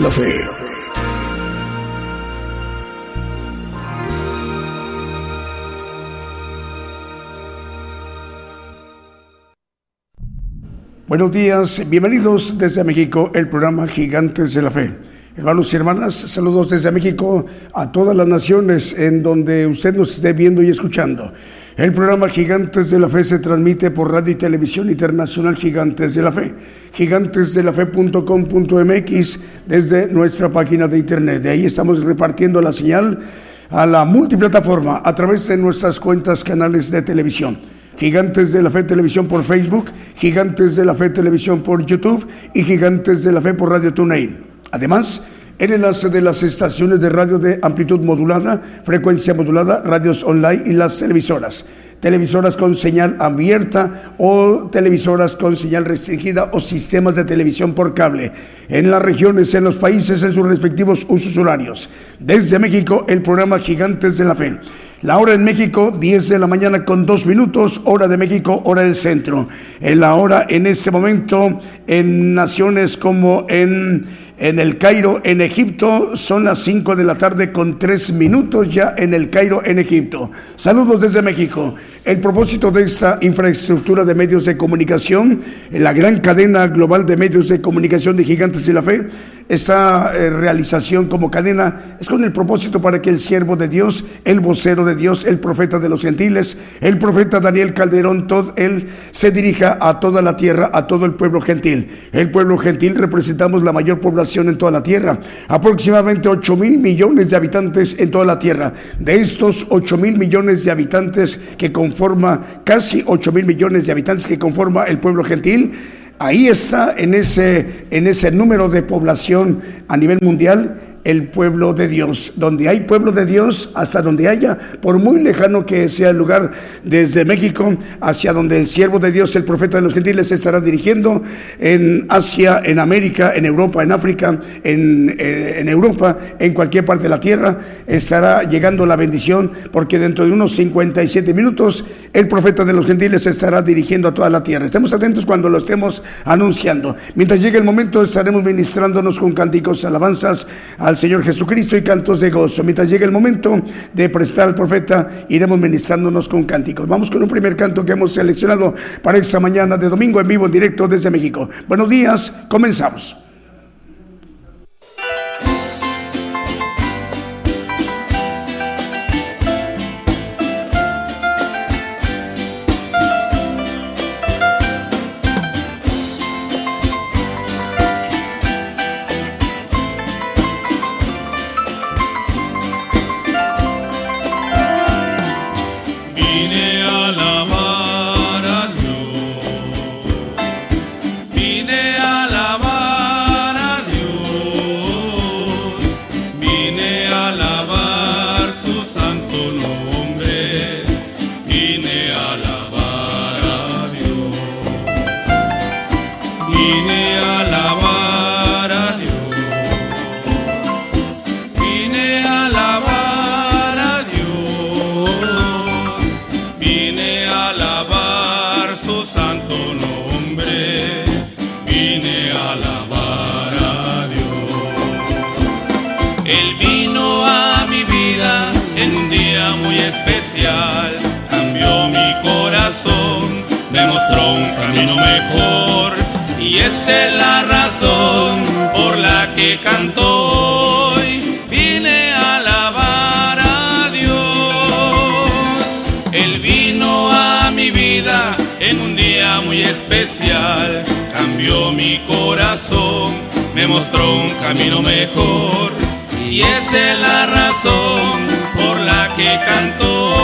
La Fe. Buenos días, bienvenidos desde México, el programa Gigantes de la Fe. Hermanos y hermanas, saludos desde México a todas las naciones en donde usted nos esté viendo y escuchando. El programa Gigantes de la Fe se transmite por Radio y Televisión Internacional Gigantes de la Fe, gigantesdelafe.com.mx desde nuestra página de internet. De ahí estamos repartiendo la señal a la multiplataforma a través de nuestras cuentas canales de televisión. Gigantes de la Fe Televisión por Facebook, Gigantes de la Fe Televisión por YouTube y Gigantes de la Fe por Radio TuneIn. Además, el enlace de las estaciones de radio de amplitud modulada, frecuencia modulada, radios online y las televisoras. Televisoras con señal abierta o televisoras con señal restringida o sistemas de televisión por cable. En las regiones, en los países, en sus respectivos usos horarios. Desde México, el programa Gigantes de la Fe. La hora en México, 10 de la mañana con dos minutos, hora de México, hora del centro. En la hora en este momento en naciones como en en el Cairo, en Egipto, son las 5 de la tarde con 3 minutos ya en el Cairo, en Egipto. Saludos desde México. El propósito de esta infraestructura de medios de comunicación, la gran cadena global de medios de comunicación de Gigantes de la Fe, esta eh, realización como cadena es con el propósito para que el siervo de Dios, el vocero de Dios, el profeta de los gentiles, el profeta Daniel Calderón, todo él se dirija a toda la tierra, a todo el pueblo gentil. El pueblo gentil representamos la mayor población en toda la tierra, aproximadamente 8 mil millones de habitantes en toda la tierra. De estos 8 mil millones de habitantes que conforma, casi 8 mil millones de habitantes que conforma el pueblo gentil, Ahí está en ese, en ese número de población a nivel mundial el pueblo de Dios. Donde hay pueblo de Dios, hasta donde haya, por muy lejano que sea el lugar, desde México hacia donde el siervo de Dios, el profeta de los gentiles, estará dirigiendo, en Asia, en América, en Europa, en África, en, eh, Europa, en cualquier parte de la tierra, estará llegando la bendición, porque dentro de unos 57 minutos el profeta de los gentiles estará dirigiendo a toda la tierra. Estemos atentos cuando lo estemos anunciando. Mientras llegue el momento, estaremos ministrándonos con cánticos, alabanzas al Señor Jesucristo y cantos de gozo. Mientras llegue el momento de prestar al profeta, iremos ministrándonos con cánticos. Vamos con un primer canto que hemos seleccionado para esta mañana de domingo en vivo, en directo desde México. Buenos días, comenzamos. Me mostró un camino mejor. Y esa es la razón por la que canto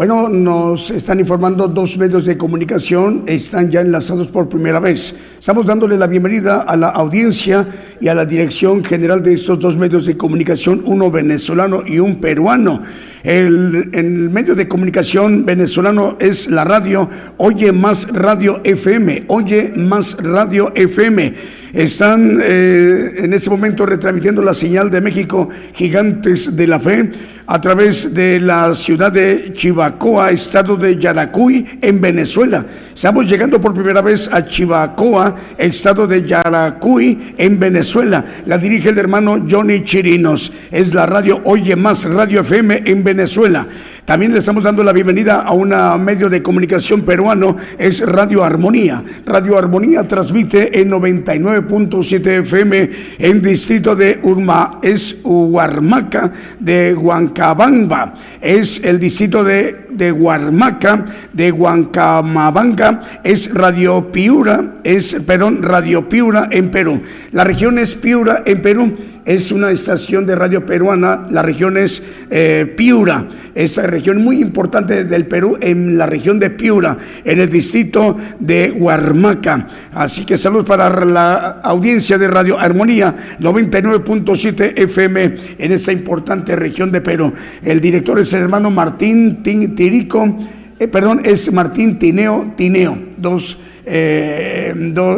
Bueno, nos están informando dos medios de comunicación, están ya enlazados por primera vez. Estamos dándole la bienvenida a la audiencia y a la dirección general de estos dos medios de comunicación, uno venezolano y un peruano. El, medio de comunicación venezolano es la radio Oye Más Radio FM, Oye Más Radio FM están eh, en este momento retransmitiendo la señal de México Gigantes de la Fe a través de la ciudad de Chivacoa, estado de Yaracuy, en Venezuela. Estamos llegando por primera vez a Chivacoa, estado de Yaracuy, en Venezuela. La dirige el hermano Johnny Chirinos. Es la radio Oye Más Radio FM en Venezuela. También le estamos dando la bienvenida a un medio de comunicación peruano, es Radio Armonía. Radio Armonía transmite en 99.7 FM en distrito de Urma, es Huarmaca de Huancabamba, es el distrito de, de Huarmaca de Huancamabanga, es Radio Piura, es, perdón, Radio Piura en Perú. La región es Piura en Perú es una estación de radio peruana, la región es eh, Piura, esa región muy importante del Perú, en la región de Piura, en el distrito de Huarmaca. Así que saludos para la audiencia de Radio Armonía 99.7 FM en esta importante región de Perú. El director es el hermano Martín Tirico, eh, perdón, es Martín Tineo Tineo, dos eh,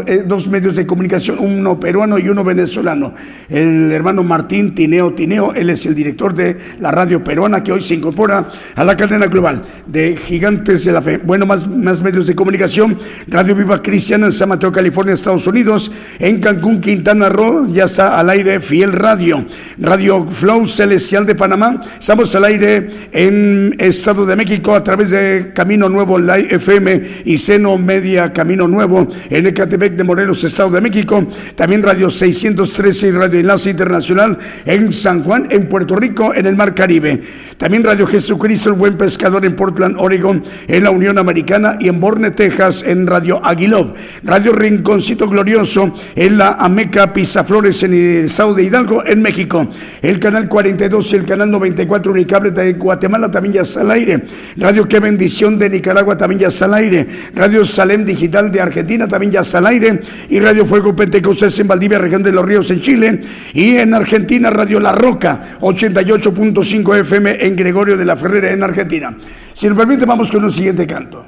eh, dos medios de comunicación, uno peruano y uno venezolano. El hermano Martín Tineo Tineo, él es el director de la radio peruana que hoy se incorpora a la cadena global de Gigantes de la Fe. Bueno, más, más medios de comunicación, Radio Viva Cristiana en San Mateo, California, Estados Unidos, en Cancún, Quintana Roo, ya está al aire Fiel Radio, Radio Flow Celestial de Panamá, estamos al aire en Estado de México a través de Camino Nuevo Live FM y Seno Media Camino Nuevo en Ecatepec de Morelos, Estado de México. También Radio 613 y Radio Enlace Internacional en San Juan, en Puerto Rico, en el Mar Caribe. También Radio Jesucristo, el Buen Pescador en Portland, Oregon, en la Unión Americana y en Borne, Texas, en Radio Aguilov. Radio Rinconcito Glorioso en la Ameca Pizaflores en el Estado de Hidalgo, en México. El canal 42 y el canal 94 Unicable de Guatemala también ya está al aire. Radio Qué Bendición de Nicaragua también ya está al aire. Radio Salem Digital de Argentina también ya está al aire. Y Radio Fuego Pentecostés en Valdivia, región de los Ríos en Chile. Y en Argentina, Radio La Roca, 88.5 FM en Gregorio de la Ferrera en Argentina. Si nos permite, vamos con un siguiente canto.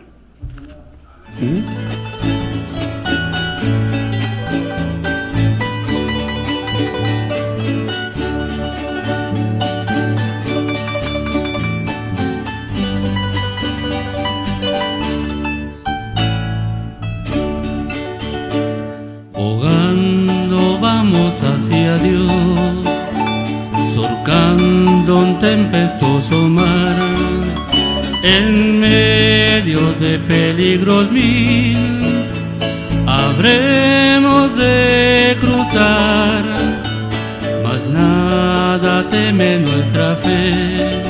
Dios, surcando un tempestuoso mar, en medio de peligros mil, habremos de cruzar, mas nada teme nuestra fe,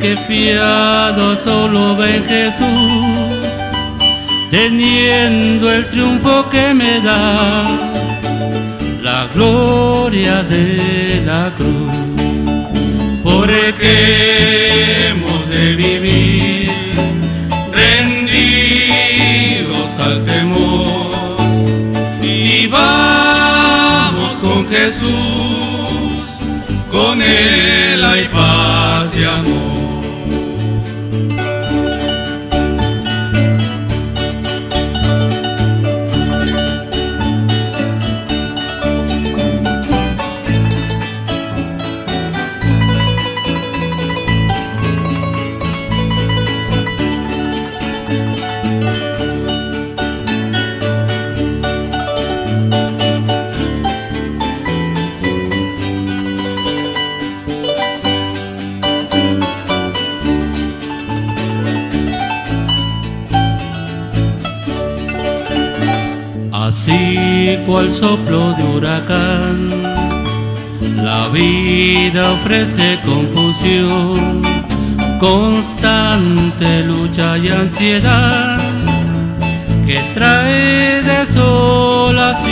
que fiado solo ven Jesús, teniendo el triunfo que me da gloria de la cruz, porque hemos de vivir rendidos al temor. Si vamos con Jesús, con Él hay paz y amor. Cual soplo de huracán. La vida ofrece confusión, constante lucha y ansiedad que trae desolación.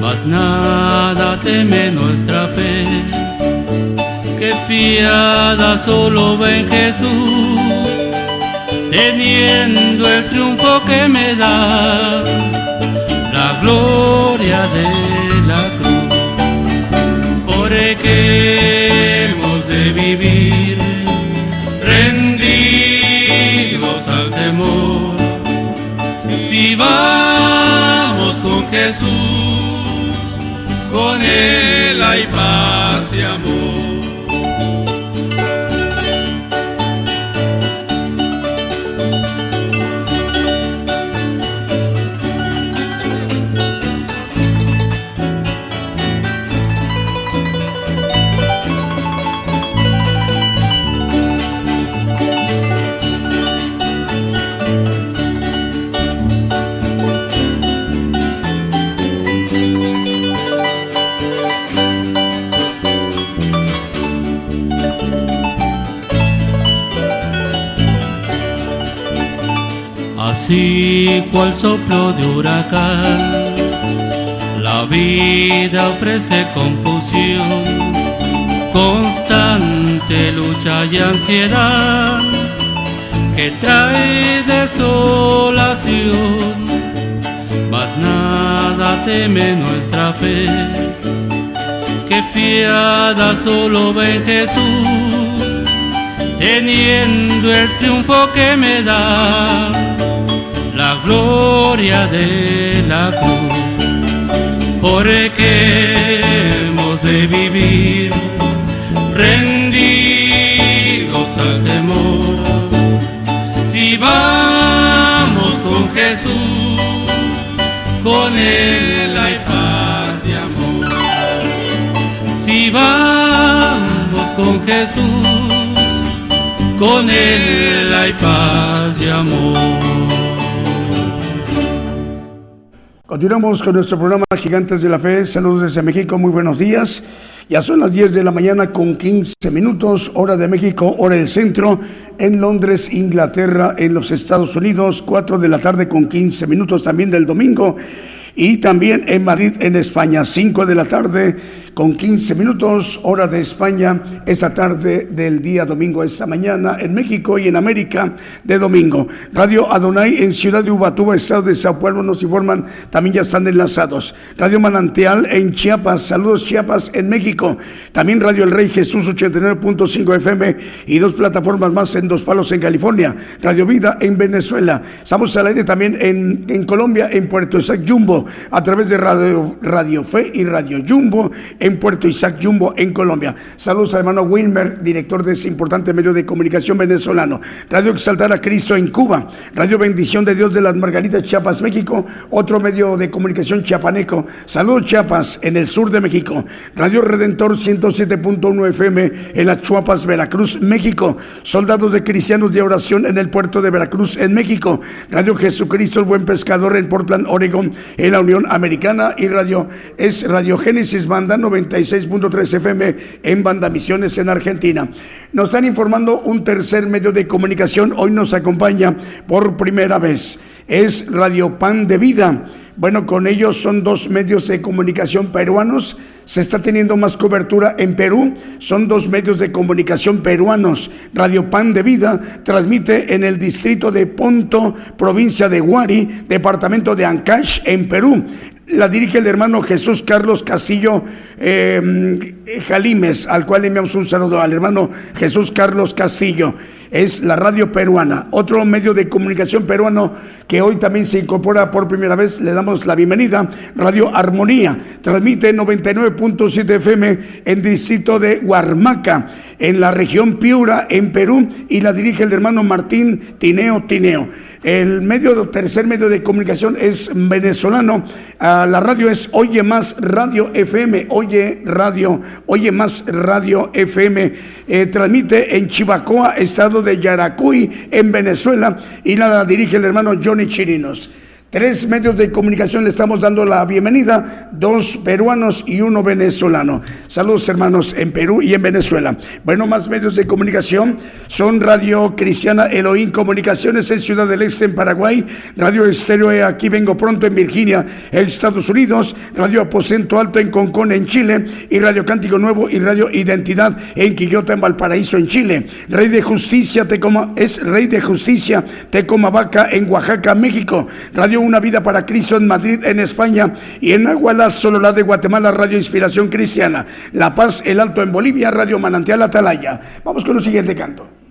Mas nada teme nuestra fe, que fiada solo ven Jesús, teniendo el triunfo que me da la gloria de la cruz, porque hemos de vivir rendidos al temor. Si vamos con Jesús, con Él hay paz así cual soplo de huracán. La vida ofrece confusión, constante lucha y ansiedad que trae desolación, mas nada teme nuestra fe, que fiada solo ve Jesús, teniendo el triunfo que me da gloria de la cruz, porque hemos de vivir rendidos al temor. Si vamos con Jesús, con Él hay paz y amor. Si vamos con Jesús, con Él hay paz y amor. Continuamos con nuestro programa Gigantes de la Fe. Saludos desde México, muy buenos días. Ya son las 10 de la mañana con 15 minutos, hora de México, hora del centro, en Londres, Inglaterra, en los Estados Unidos, 4 de la tarde con 15 minutos también del domingo. Y también en Madrid, en España, 5 de la tarde con 15 minutos, hora de España, esta tarde del día domingo, esta mañana en México y en América de domingo. Radio Adonai en Ciudad de Ubatuba, Estado de Sao Paulo, nos informan, también ya están enlazados. Radio Manantial en Chiapas, saludos Chiapas en México. También Radio El Rey Jesús 89.5 FM y dos plataformas más en Dos Palos en California. Radio Vida en Venezuela. Estamos al aire también en, Colombia, en Puerto Isaac Jumbo, a través de Radio, Fe y Radio Jumbo Puerto Isaac Jumbo, en Colombia. Saludos al hermano Wilmer, director de ese importante medio de comunicación venezolano. Radio Exaltar a Cristo en Cuba. Radio Bendición de Dios de las Margaritas, Chiapas, México. Otro medio de comunicación chiapaneco. Saludos Chiapas, en el sur de México. Radio Redentor 107.1 FM en las Chuapas, Veracruz, México. Soldados de Cristianos de Oración en el puerto de Veracruz, en México. Radio Jesucristo, el Buen Pescador en Portland, Oregon, en la Unión Americana. Y Radio es Radio Génesis Banda 90 96.3 FM en Banda Misiones en Argentina. Nos están informando un tercer medio de comunicación. Hoy nos acompaña por primera vez. Es Radio Pan de Vida. Bueno, con ellos son dos medios de comunicación peruanos. Se está teniendo más cobertura en Perú. Son dos medios de comunicación peruanos. Radio Pan de Vida transmite en el distrito de Ponto, provincia de Huari, departamento de Ancash, en Perú. La dirige el hermano Jesús Carlos Castillo eh, Jalimes, al cual enviamos un saludo al hermano Jesús Carlos Castillo. Es la radio peruana, otro medio de comunicación peruano que hoy también se incorpora por primera vez. Le damos la bienvenida. Radio Armonía transmite 99.7 FM en distrito de Huarmaca, en la región Piura, en Perú, y la dirige el hermano Martín Tineo Tineo. El medio, tercer medio de comunicación es venezolano. La radio es Oye Más Radio FM. Oye Radio, Oye Más Radio FM. Eh, transmite en Chivacoa, estado de Yaracuy, en Venezuela. Y la dirige el hermano Johnny Chirinos. Tres medios de comunicación le estamos dando la bienvenida, dos peruanos y uno venezolano. Saludos hermanos en Perú y en Venezuela. Bueno, más medios de comunicación son Radio Cristiana Elohim Comunicaciones en Ciudad del Este en Paraguay, Radio Estéreo Aquí Vengo Pronto en Virginia, Estados Unidos, Radio Aposento Alto en Concón en Chile y Radio Cántico Nuevo y Radio Identidad en Quillota en Valparaíso en Chile. Rey de Justicia Tecoma es Rey de Justicia Tecomavaca en Oaxaca, México. Radio una Vida para Cristo en Madrid, en España, y en Aguala, la de Guatemala, Radio Inspiración Cristiana. La Paz, El Alto en Bolivia, Radio Manantial Atalaya. Vamos con el siguiente canto.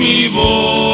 mi voz.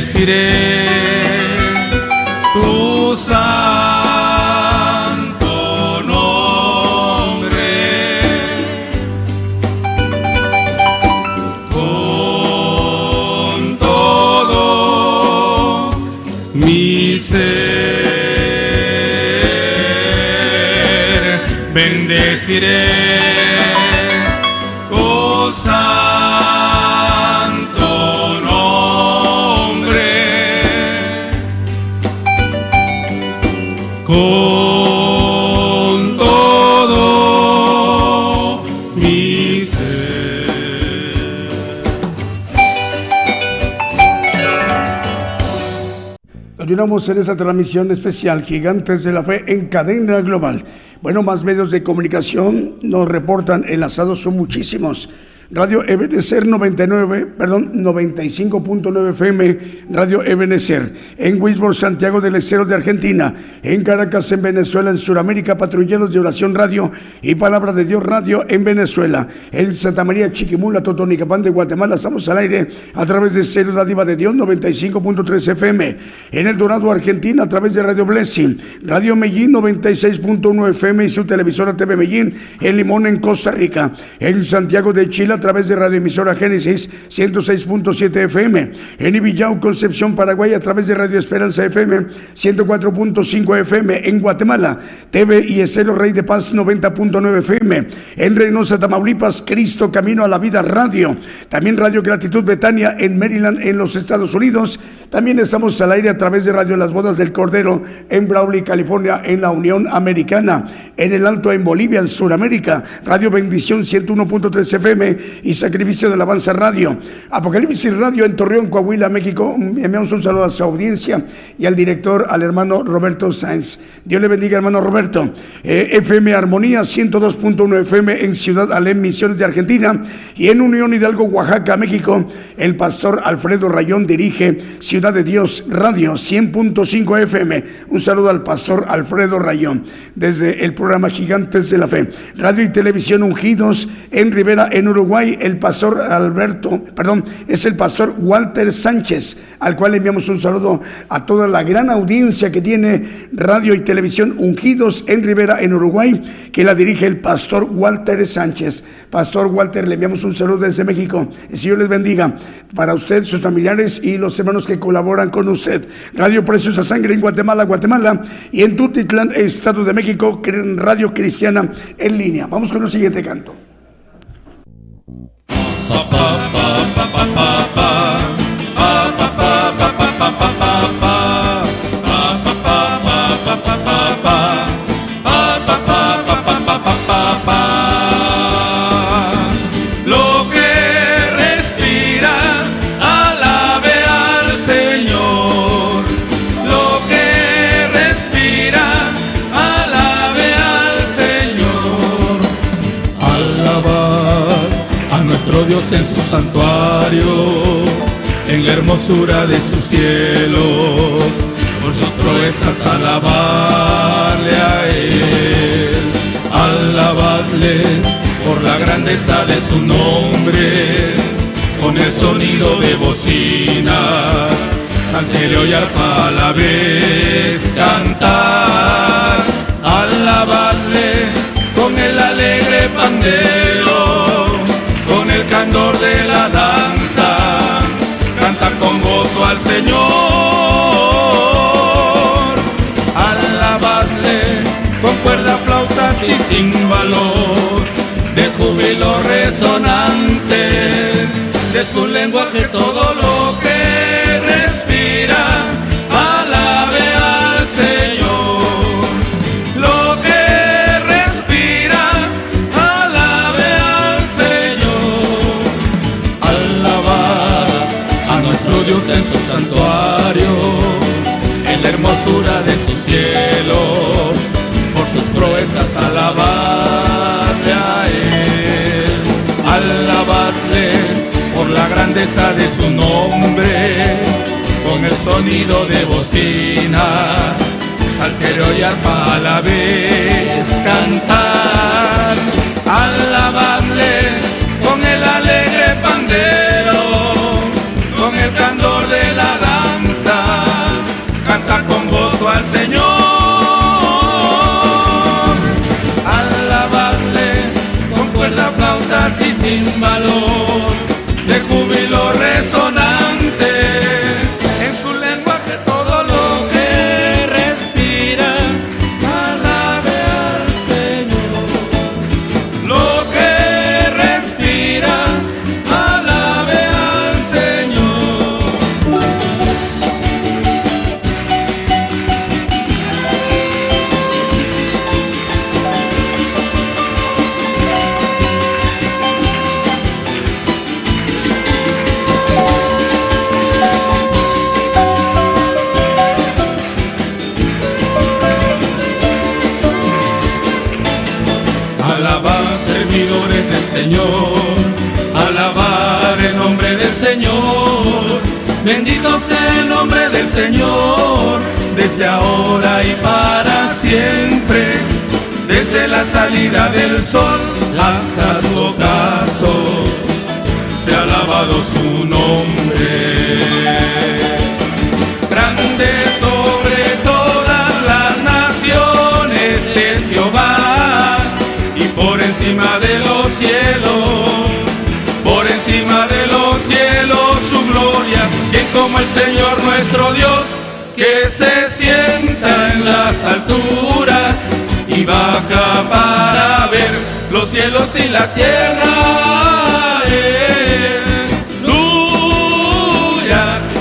Bendeciré tu santo nombre. con todo mi ser. Bendeciré, Continuamos en esta transmisión especial Gigantes de la Fe en cadena global. Bueno, más medios de comunicación nos reportan enlazados son muchísimos. Radio Ebenecer 99, perdón, 95.9 FM, Radio Ebenecer, en Wisborne, Santiago del Estero de Argentina, en Caracas, en Venezuela, en Sudamérica, Patrulleros de Oración Radio y Palabra de Dios Radio en Venezuela, en Santa María Chiquimula, Totonicapán de Guatemala, estamos al aire a través de Cero Diva de Dios 95.3 FM, en El Dorado, Argentina, a través de Radio Blessing, Radio Medellín 96.1 FM y su televisora TV Medellín, en Limón, en Costa Rica, en Santiago de Chile, través de Radio Emisora Génesis 106.7 FM, en Ibillau, Concepción, Paraguay, a través de Radio Esperanza FM 104.5 FM, en Guatemala, TV y Estero Rey de Paz 90.9 FM, en Reynosa, Tamaulipas, Cristo Camino a la Vida Radio, también Radio Gratitud Betania en Maryland, en los Estados Unidos, también estamos al aire a través de Radio Las Bodas del Cordero en Brawley, California, en la Unión Americana, en el Alto en Bolivia, en Sudamérica, Radio Bendición 101.3 FM y Sacrificio de Alabanza Radio, Apocalipsis Radio en Torreón, Coahuila, México. Enviamos un saludo a su audiencia y al director, al hermano Roberto Sáenz. Dios le bendiga, hermano Roberto. Eh, FM Armonía 102.1 FM en Ciudad Alem, Misiones de Argentina y en Unión Hidalgo, Oaxaca, México. El pastor Alfredo Rayón dirige Ciudad de Dios Radio 100.5 FM. Un saludo al pastor Alfredo Rayón desde el programa Gigantes de la Fe. Radio y Televisión Ungidos en Rivera, en Uruguay. El pastor Alberto, perdón, es el pastor Walter Sánchez, al cual enviamos un saludo a toda la gran audiencia que tiene Radio y Televisión Ungidos en Rivera, en Uruguay, que la dirige el pastor Walter Sánchez. Pastor Walter, le enviamos un saludo desde México. El Señor les bendiga para usted, sus familiares y los hermanos que colaboran con usted. Radio Preciosa Sangre en Guatemala, Guatemala y en Tutitlán, Estado de México, Radio Cristiana en línea. Vamos con el siguiente canto. Lo En su santuario, en la hermosura de sus cielos. Por sus proezas alabarle a Él, alabadle por la grandeza de su nombre, con el sonido de bocina, salterio y arpa a la vez cantar, alabadle con el alegre pandero, candor de la danza, canta con gozo al Señor, alabadle con cuerda, flautas y címbalos, de júbilo resonante, de su lenguaje todo lo que respira, hermosura de su cielo, por sus proezas alabadle a él, alabadle por la grandeza de su nombre, con el sonido de bocina, salterio y arpa a la vez cantar, alabadle con el alegre pandero, con el candor de la al Señor. Alabarle con cuerda, flautas y címbalos, Bendito sea el nombre del Señor, desde ahora y para siempre, desde la salida del sol hasta su ocaso, se ha alabado su nombre. Grande sobre todas las naciones es Jehová, y por encima de los cielos, el Señor nuestro Dios, que se sienta en las alturas y baja para ver los cielos y la tierra.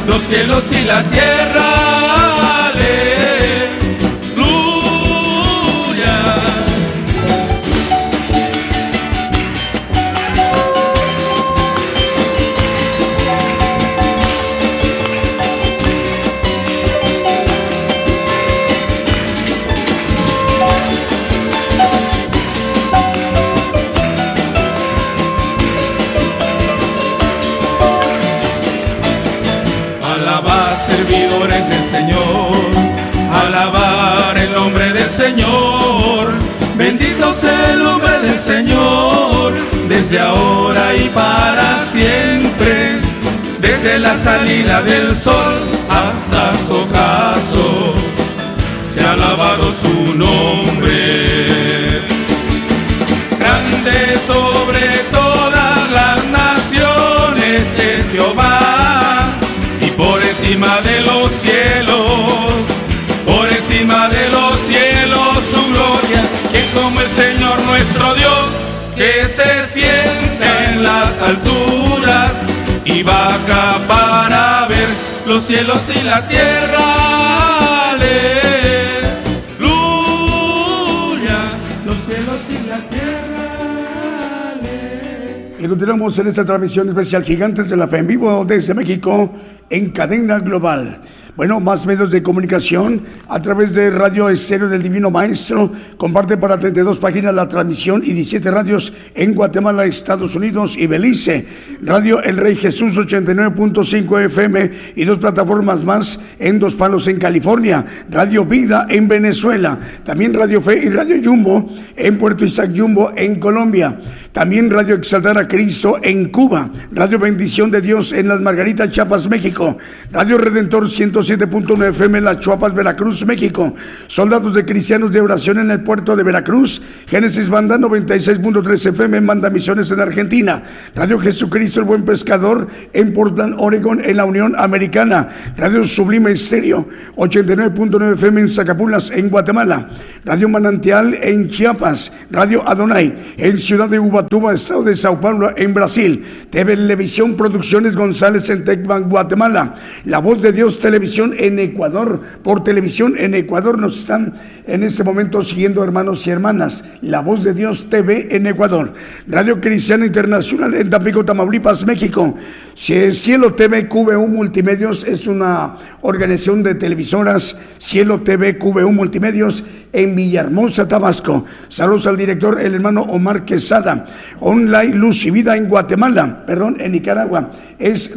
Los cielos y la tierra. Señor. Bendito sea el nombre del Señor, desde ahora y para siempre. Desde la salida del sol hasta su ocaso, se ha alabado su nombre. Grande sobre alturas y baja para ver los cielos y la tierra. Aleluya, los cielos y la tierra. Y continuamos en esta transmisión especial Gigantes de la Fe en vivo desde México en cadena global. Bueno, más medios de comunicación a través de Radio Estéreo del Divino Maestro. Comparte para 32 páginas la transmisión y 17 radios en Guatemala, Estados Unidos y Belice. Radio El Rey Jesús 89.5 FM y dos plataformas más en Dos Palos en California. Radio Vida en Venezuela. También Radio Fe y Radio Jumbo en Puerto Isaac Jumbo en Colombia. También Radio Exaltar a Cristo en Cuba. Radio Bendición de Dios en Las Margaritas, Chiapas, México. Radio Redentor 107.9 FM en Las Chuapas, Veracruz, México. Soldados de Cristianos de Oración en el puerto de Veracruz. Génesis Banda 96.3 FM en Manda Misiones en Argentina. Radio Jesucristo el Buen Pescador en Portland, Oregon en la Unión Americana. Radio Sublime Estéreo 89.9 FM en Zacapulas en Guatemala. Radio Manantial en Chiapas. Radio Adonai en Ciudad de Uba Tuba, Estado de Sao Paulo, en Brasil. Televisión Producciones González en Tecban, Guatemala. La Voz de Dios Televisión en Ecuador. Por televisión en Ecuador nos están en este momento siguiendo hermanos y hermanas. La Voz de Dios TV en Ecuador. Radio Cristiana Internacional en Tampico, Tamaulipas, México. Cielo TV QVU Multimedios es una organización de televisoras. Cielo TV QVU Multimedios en Villahermosa, Tabasco. Saludos al director, el hermano Omar Quesada. Online Luz y Vida en Guatemala, perdón, en Nicaragua. Es,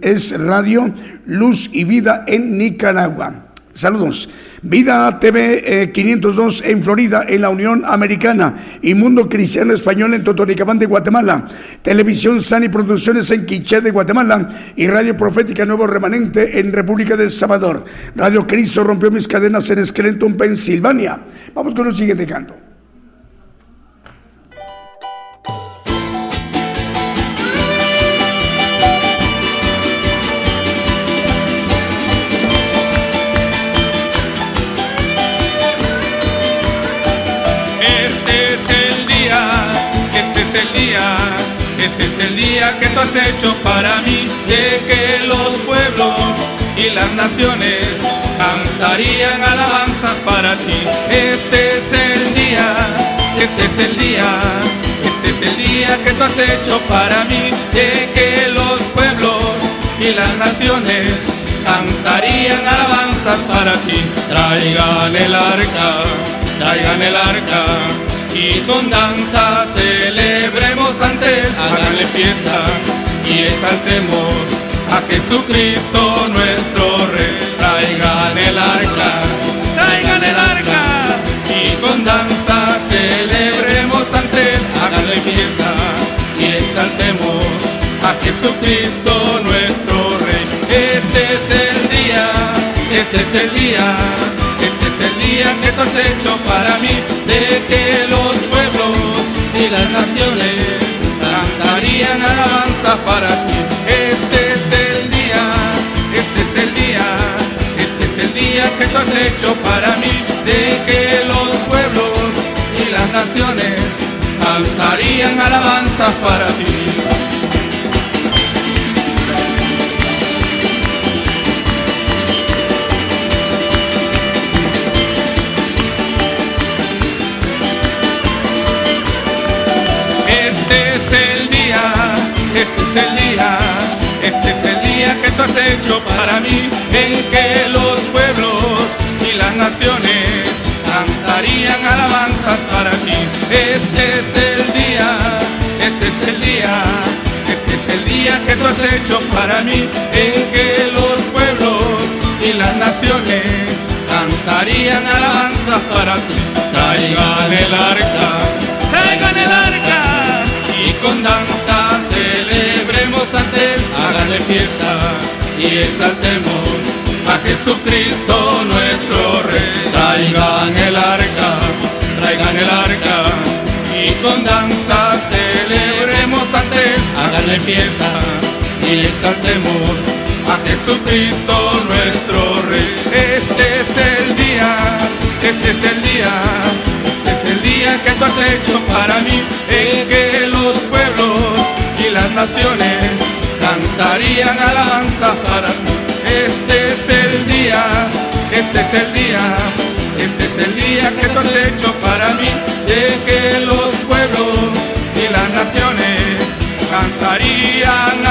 es Radio Luz y Vida en Nicaragua. Saludos. Vida TV 502 eh, en Florida, en la Unión Americana. Y Mundo Cristiano Español en Totonicapán de Guatemala. Televisión Sani Producciones en Quiché de Guatemala. Y Radio Profética Nuevo Remanente en República de Salvador. Radio Cristo rompió mis cadenas en Scranton, Pensilvania. Vamos con el siguiente canto. Que tú has hecho para mí, de que los pueblos y las naciones cantarían alabanzas para ti. Este es el día, este es el día, este es el día que tú has hecho para mí, de que los pueblos y las naciones cantarían alabanzas para ti. Traigan el arca, traigan el arca y con danza celebremos ante él, háganle fiesta y exaltemos a Jesucristo nuestro Rey. Traigan el arca, traigan el arca y con danza celebremos ante él, háganle fiesta y exaltemos a Jesucristo nuestro Rey. Este es el día, este es el día que tú has hecho para mí, de que pueblos y las naciones cantarían alabanza para ti. Este es el día, este es el día, este es el día que tú has hecho para mí, de que los pueblos y las naciones cantarían alabanza para ti. Tú has hecho para mí, en que los pueblos y las naciones cantarían alabanzas para ti. Este es el día, este es el día, este es el día que tú has hecho para mí, en que los pueblos y las naciones cantarían alabanzas para ti. Traigan el arca, traigan el arca y con danza celebremos ante él, háganle fiesta y exaltemos a Jesucristo nuestro Rey. Traigan el arca, traigan el arca y con danza celebremos ante él, háganle fiesta y exaltemos a Jesucristo nuestro Rey. Este es el día, este es el día, este es el día que tú has hecho para mí, en que los y las naciones cantarían alabanza para ti. Este es el día, este es el día, este es el día que tú has hecho para mí, de que los pueblos y las naciones cantarían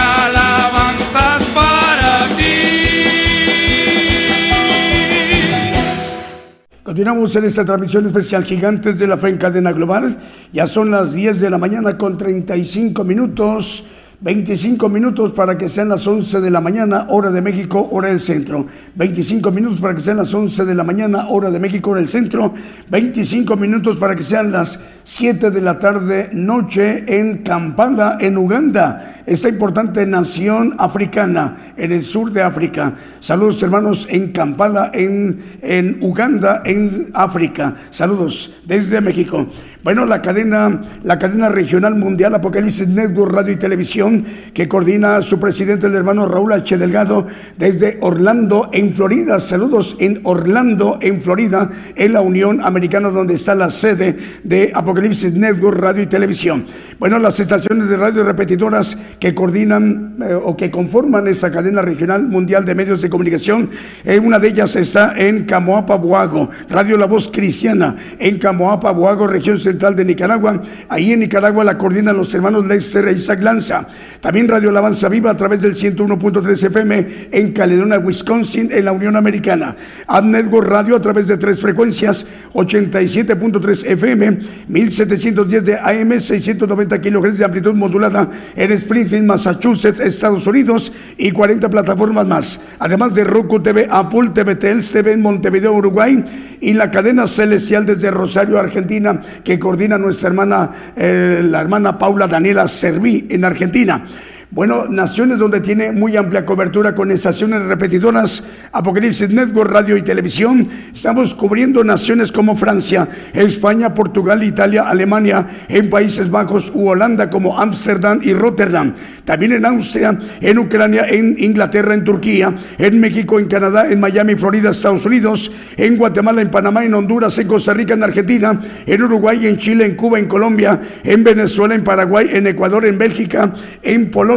Continuamos en esta transmisión especial Gigantes de la Fe en Cadena Global. Ya son las 10 de la mañana con 35 minutos. 25 minutos para que sean las 11 de la mañana, hora de México, hora del centro. 25 minutos para que sean las 11 de la mañana, hora de México, hora del centro. 25 minutos para que sean las 7 de la tarde, noche en Kampala, en Uganda, esta importante nación africana, en el sur de África. Saludos hermanos en Kampala, en, en Uganda, en África. Saludos desde México. Bueno, la cadena, la cadena regional mundial Apocalipsis Network Radio y Televisión, que coordina su presidente, el hermano Raúl H. Delgado, desde Orlando, en Florida. Saludos en Orlando, en Florida, en la Unión Americana, donde está la sede de Apocalipsis Network Radio y Televisión. Bueno, las estaciones de radio repetidoras que coordinan eh, o que conforman esta cadena regional mundial de medios de comunicación, eh, una de ellas está en Camoapa, Boago, Radio La Voz Cristiana, en Camoapa, Boago, región central de Nicaragua. Ahí en Nicaragua la coordinan los hermanos Lester e Isaac Lanza. También Radio Alabanza Viva a través del 101.3 FM en Caledonia, Wisconsin, en la Unión Americana. Ad Network Radio a través de tres frecuencias, 87.3 FM, 1710 de AM, 690 kHz de amplitud modulada en Springfield, Massachusetts, Estados Unidos y 40 plataformas más. Además de Roku TV, Apple TV, Tels TV en Montevideo, Uruguay y la cadena celestial desde Rosario, Argentina, que coordina nuestra hermana, eh, la hermana Paula Daniela Serví en Argentina. Bueno, naciones donde tiene muy amplia cobertura con estaciones repetidoras, Apocalipsis Network, radio y televisión. Estamos cubriendo naciones como Francia, España, Portugal, Italia, Alemania, en Países Bajos u Holanda como Ámsterdam y Rotterdam. También en Austria, en Ucrania, en Inglaterra, en Turquía, en México, en Canadá, en Miami, Florida, Estados Unidos, en Guatemala, en Panamá, en Honduras, en Costa Rica, en Argentina, en Uruguay, en Chile, en Cuba, en Colombia, en Venezuela, en Paraguay, en Ecuador, en Bélgica, en Polonia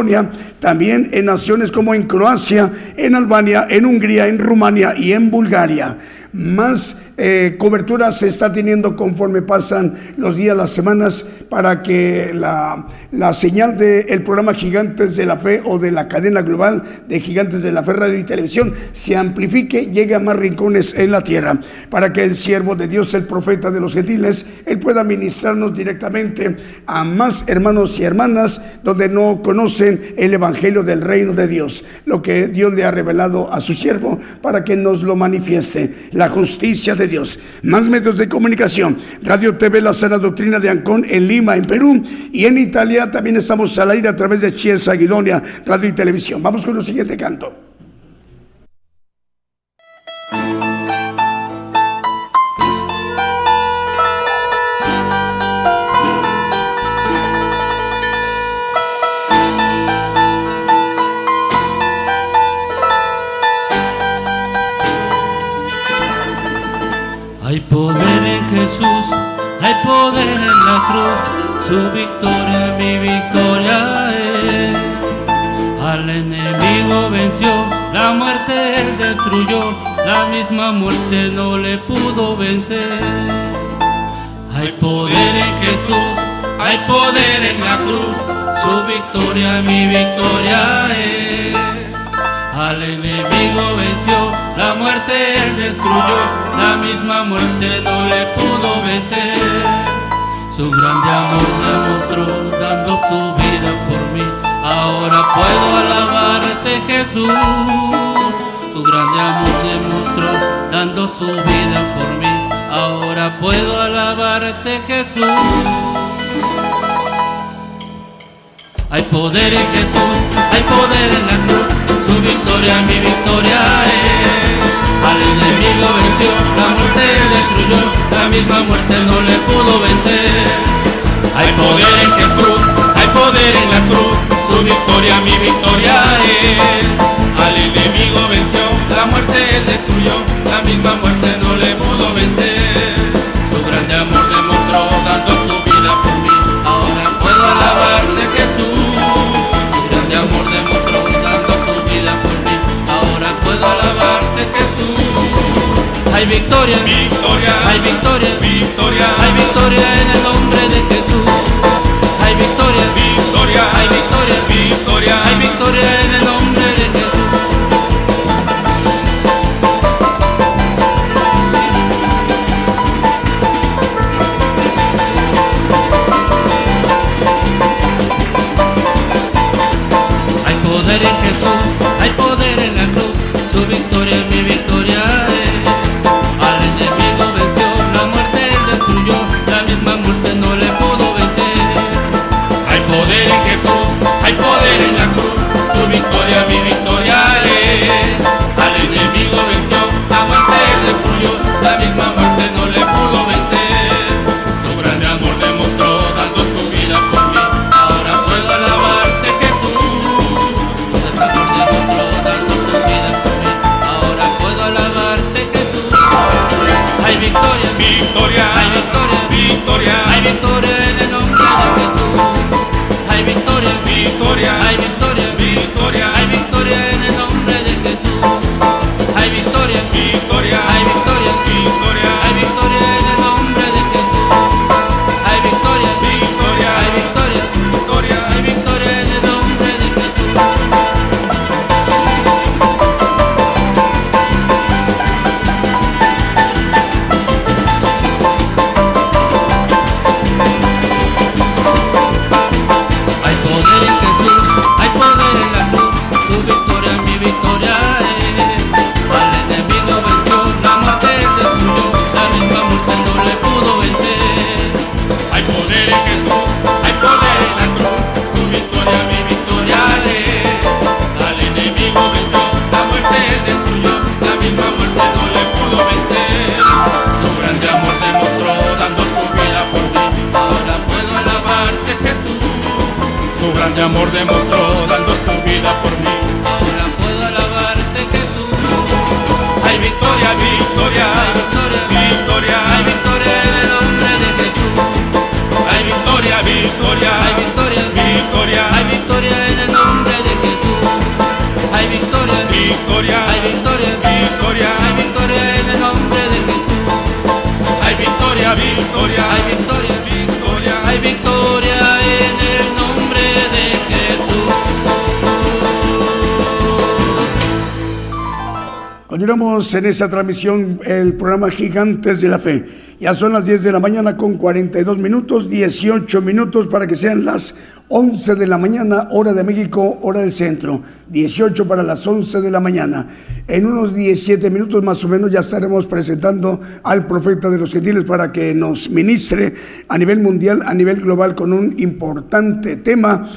también en naciones como en Croacia, en Albania, en Hungría, en Rumania y en Bulgaria. Más eh, cobertura se está teniendo conforme pasan los días, las semanas, para que la, señal del programa Gigantes de la Fe o de la cadena global de Gigantes de la Fe Radio y Televisión se amplifique, llegue a más rincones en la tierra, para que el siervo de Dios, el profeta de los gentiles, él pueda ministrarnos directamente a más hermanos y hermanas donde no conocen el Evangelio del reino de Dios, lo que Dios le ha revelado a su siervo para que nos lo manifieste, la justicia de Dios. Más medios de comunicación. Radio TV La Sana Doctrina de Ancón en Lima, en Perú. Y en Italia también estamos al aire a través de Chiesa Guidonia, Radio y Televisión. Vamos con el siguiente canto. Hay poder en la cruz, su victoria, mi victoria es. Al enemigo venció, la muerte él destruyó, la misma muerte no le pudo vencer. Su grande amor demostró dando su vida por mí. Ahora puedo alabarte Jesús. Su grande amor demostró dando su vida por mí. Ahora puedo alabarte Jesús. Hay poder en Jesús, hay poder en la cruz su victoria, mi victoria es. Al enemigo venció, la muerte destruyó, la misma muerte no le pudo vencer. Hay poder en Jesús, hay poder en la cruz, su victoria, mi victoria es. Al enemigo venció, la muerte destruyó, la misma muerte no le Hay victoria, victoria, hay victoria, victoria, hay victoria en el nombre de Jesús. Hay victoria, victoria, hay victoria, victoria, hay victoria en el la misma En esta transmisión, el programa Gigantes de la Fe. Ya son las 10 de la mañana con 42 minutos, 18 minutos para que sean las 11 de la mañana, hora de México, hora del centro. 18 para las 11 de la mañana. En unos 17 minutos más o menos ya estaremos presentando al profeta de los gentiles para que nos ministre a nivel mundial, a nivel global, con un importante tema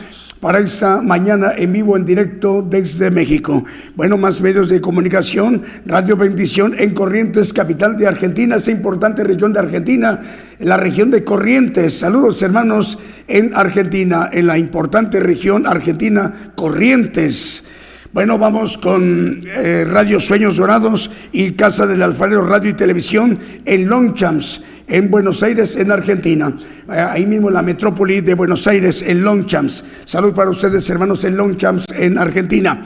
para esta mañana en vivo, en directo desde México. Bueno, más medios de comunicación, Radio Bendición en Corrientes, capital de Argentina, esa importante región de Argentina, en la región de Corrientes. Saludos hermanos en Argentina, en la importante región argentina Corrientes. Bueno, vamos con eh, Radio Sueños Dorados y Casa del Alfarero Radio y Televisión en Longchamps en Buenos Aires, en Argentina. Eh, ahí mismo la metrópoli de Buenos Aires, en Longchamps. Salud para ustedes, hermanos, en Longchamps, en Argentina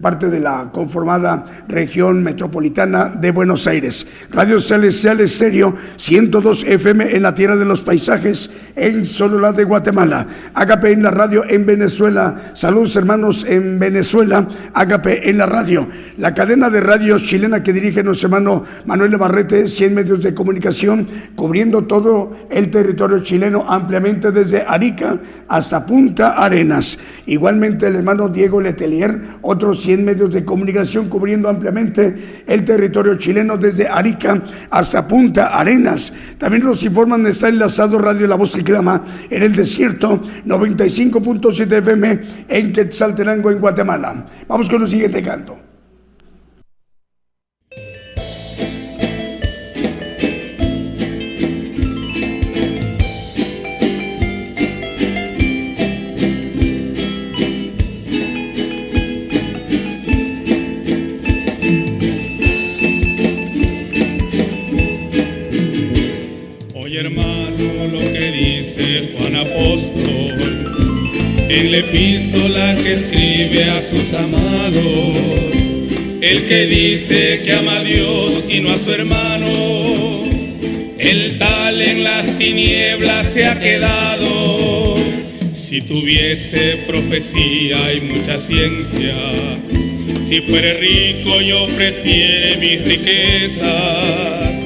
parte de la conformada región metropolitana de Buenos Aires. Radio Celestial Serio, 102 FM en la Tierra de los Paisajes, en Sololá de Guatemala. Agape en la radio en Venezuela. Saludos hermanos en Venezuela. Agape en la radio. La cadena de radio chilena que dirige nuestro hermano Manuel Barrete, 100 medios de comunicación, cubriendo todo el territorio chileno ampliamente desde Arica hasta Punta Arenas. Igualmente el hermano Diego Letelier, otros 100 medios de comunicación cubriendo ampliamente el territorio chileno desde Arica hasta Punta Arenas. También nos informan está enlazado Radio La Voz que Clama en el desierto 95.7 FM en Quetzaltenango en Guatemala. Vamos con el siguiente canto. En la epístola que escribe a sus amados, el que dice que ama a Dios y no a su hermano, el tal en las tinieblas se ha quedado. Si tuviese profecía y mucha ciencia, si fuere rico y ofreciere mis riquezas,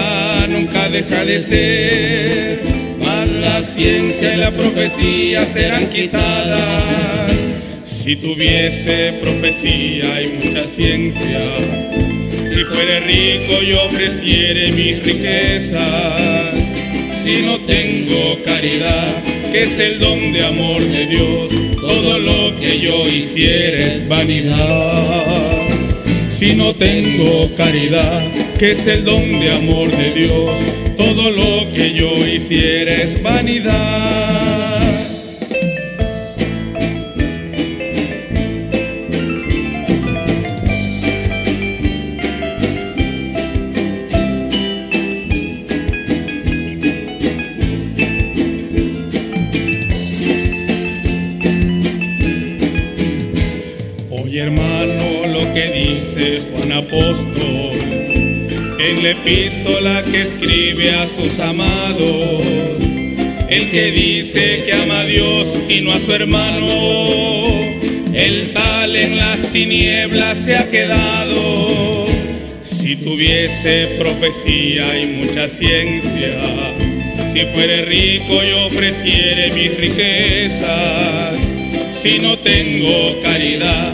deja de ser, mas la ciencia y la profecía serán quitadas. Si tuviese profecía y mucha ciencia, si fuere rico y ofreciere mis riquezas, si no tengo caridad, que es el don de amor de Dios, todo lo que yo hiciera es vanidad. Si no tengo caridad, que es el don de amor de Dios. Todo lo que yo hiciera es vanidad. Epístola que escribe a sus amados, el que dice que ama a Dios y no a su hermano, el tal en las tinieblas se ha quedado. Si tuviese profecía y mucha ciencia, si fuere rico y ofreciere mis riquezas, si no tengo caridad,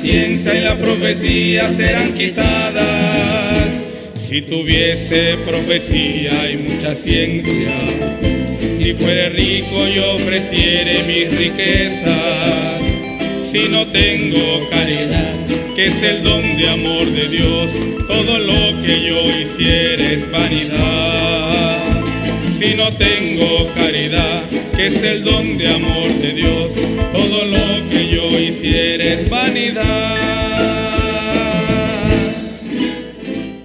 ciencia y la profecía serán quitadas. Si tuviese profecía y mucha ciencia, si fuere rico y ofreciere mis riquezas, si no tengo caridad, que es el don de amor de Dios, todo lo que yo hiciera es vanidad. Si no tengo caridad, que es el don de amor de Dios, todo lo que yo hiciera es vanidad.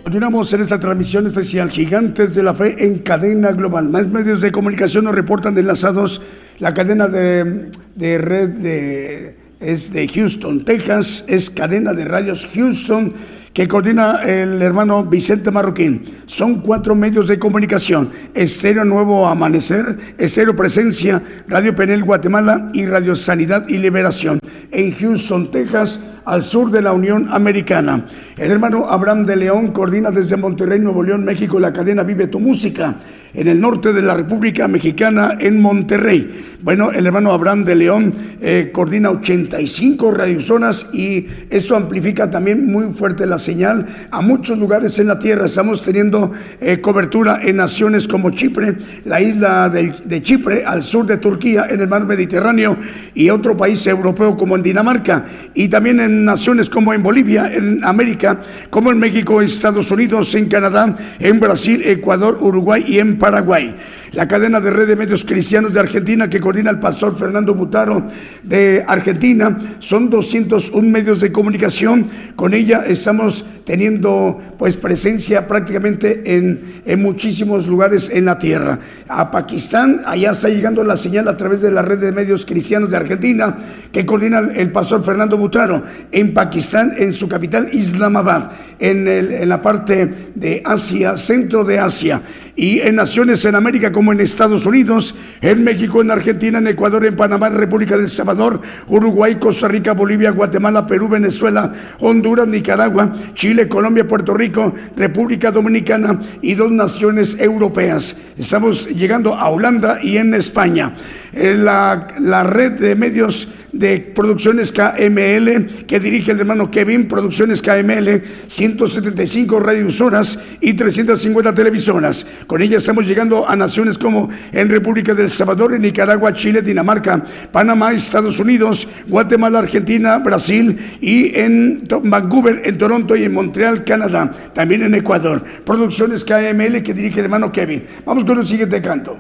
Continuamos en esta transmisión especial Gigantes de la Fe en cadena global. Más medios de comunicación nos reportan enlazados la cadena de, de red de, es de Houston, Texas, es cadena de radios Houston que coordina el hermano Vicente Marroquín. Son cuatro medios de comunicación. Estéreo Nuevo Amanecer, Estéreo Presencia, Radio Penel Guatemala y Radio Sanidad y Liberación. En Houston, Texas, al sur de la Unión Americana. El hermano Abraham de León coordina desde Monterrey, Nuevo León, México, la cadena Vive tu Música en el norte de la República Mexicana, en Monterrey. Bueno, el hermano Abraham de León eh, coordina 85 radiozonas y eso amplifica también muy fuerte la señal a muchos lugares en la tierra. Estamos teniendo eh, cobertura en naciones como Chipre, la isla de, Chipre, al sur de Turquía, en el mar Mediterráneo y otro país europeo como en Dinamarca y también en naciones como en Bolivia, en América, como en México, Estados Unidos, en Canadá, en Brasil, Ecuador, Uruguay y en Paraguay. La cadena de red de medios cristianos de Argentina que coordina el pastor Fernando Butaro de Argentina son 201 medios de comunicación. Con ella estamos teniendo pues presencia prácticamente en, en muchísimos lugares en la tierra. A Pakistán, allá está llegando la señal a través de la red de medios cristianos de Argentina que coordina el pastor Fernando Butaro. En Pakistán, en su capital Islamabad, en, el, en la parte de Asia, centro de Asia y en naciones en América como en Estados Unidos, en México, en Argentina, en Ecuador, en Panamá, República de Salvador, Uruguay, Costa Rica, Bolivia, Guatemala, Perú, Venezuela, Honduras, Nicaragua, Chile, Colombia, Puerto Rico, República Dominicana y dos naciones europeas. Estamos llegando a Holanda y en España. La, red de medios de Producciones KML que dirige el hermano Kevin, Producciones KML, 175 radiosoras y 350 televisoras. Con ella estamos llegando a naciones como en República del Salvador, en Nicaragua, Chile, Dinamarca, Panamá, Estados Unidos, Guatemala, Argentina, Brasil y en Vancouver, en Toronto y en Montreal, Canadá. También en Ecuador. Producciones KML que dirige el hermano Kevin. Vamos con el siguiente canto.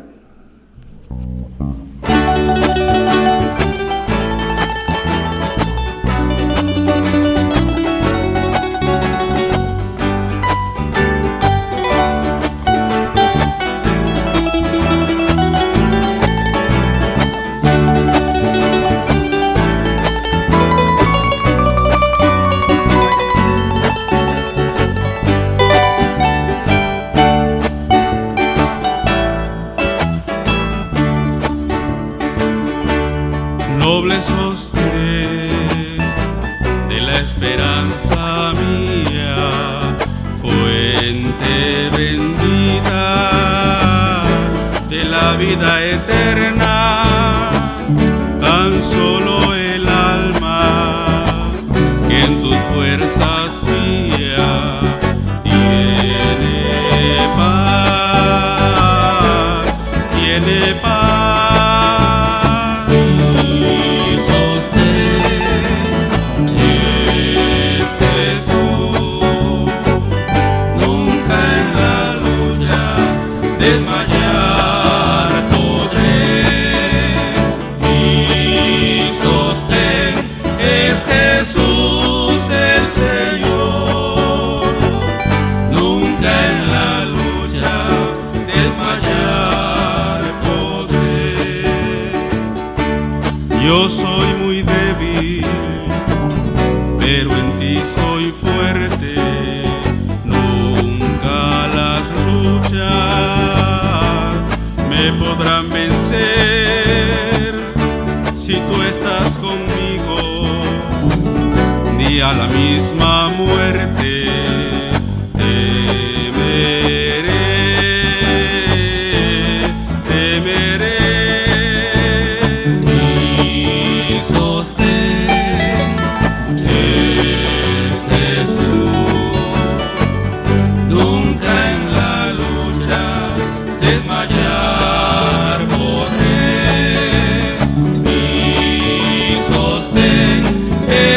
Noble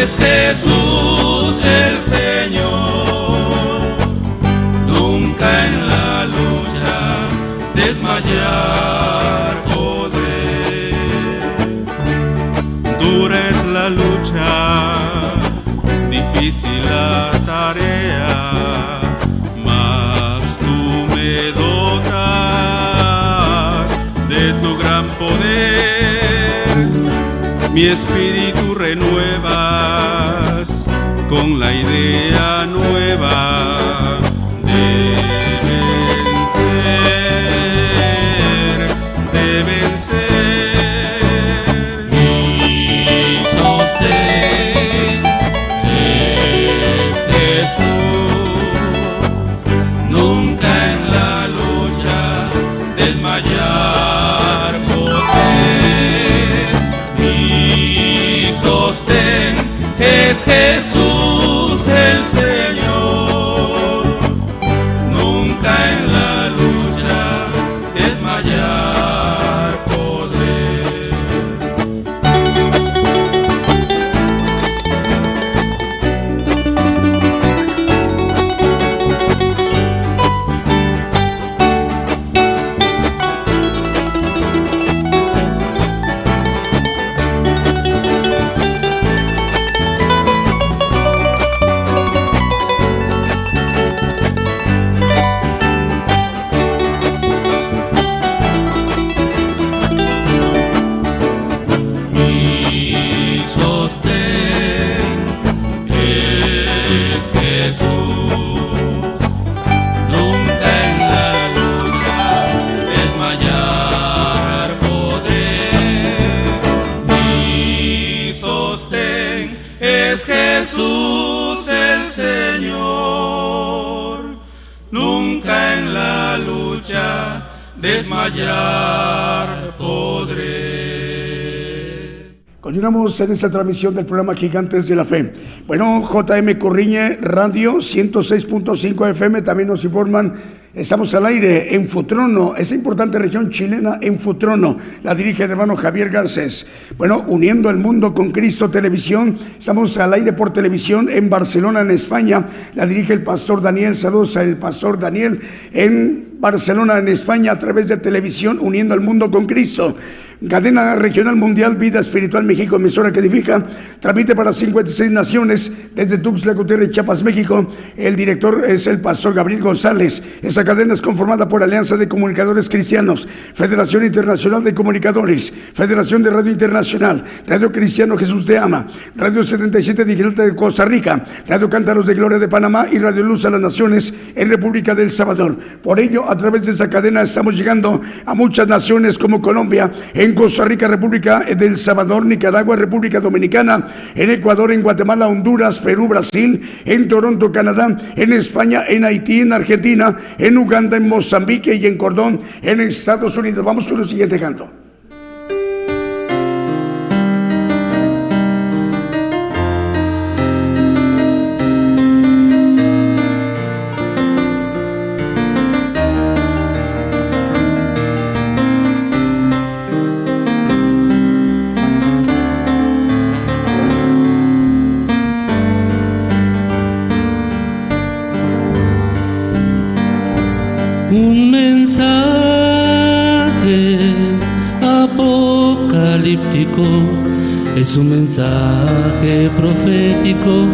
es Jesús el Señor. Nunca en la lucha desmayar podré. Dura es la lucha, difícil la tarea mi espíritu renuevas con la idea nueva es desmayar Continuamos en esta transmisión del programa Gigantes de la Fe. Bueno, JM Corriñe Radio 106.5 FM también nos informan. Estamos al aire en Futrono, esa importante región chilena en Futrono. La dirige el hermano Javier Garcés. Bueno, uniendo el mundo con Cristo Televisión. Estamos al aire por televisión en Barcelona, en España. La dirige el pastor Daniel. Saludos al pastor Daniel en Barcelona, en España, a través de televisión, uniendo al mundo con Cristo. Cadena Regional Mundial Vida Espiritual México, emisora que edifica, transmite para 56 naciones desde Tuxtla Gutiérrez, Chiapas, México. El director es el pastor Gabriel González. Esa cadena es conformada por Alianza de Comunicadores Cristianos, Federación Internacional de Comunicadores, Federación de Radio Internacional, Radio Cristiano Jesús te Ama, Radio 77 Digital de Costa Rica, Radio Cántaros de Gloria de Panamá y Radio Luz a las Naciones en República del Salvador. Por ello, a través de esa cadena estamos llegando a muchas naciones como Colombia, en Costa Rica, República del Salvador, Nicaragua, República Dominicana, en Ecuador, en Guatemala, Honduras, Perú, Brasil, en Toronto, Canadá, en España, en Haití, en Argentina, en Uganda, en Mozambique y en Cordón, en Estados Unidos. Vamos con el siguiente canto. Mensaje apocalíptico es un mensaje profético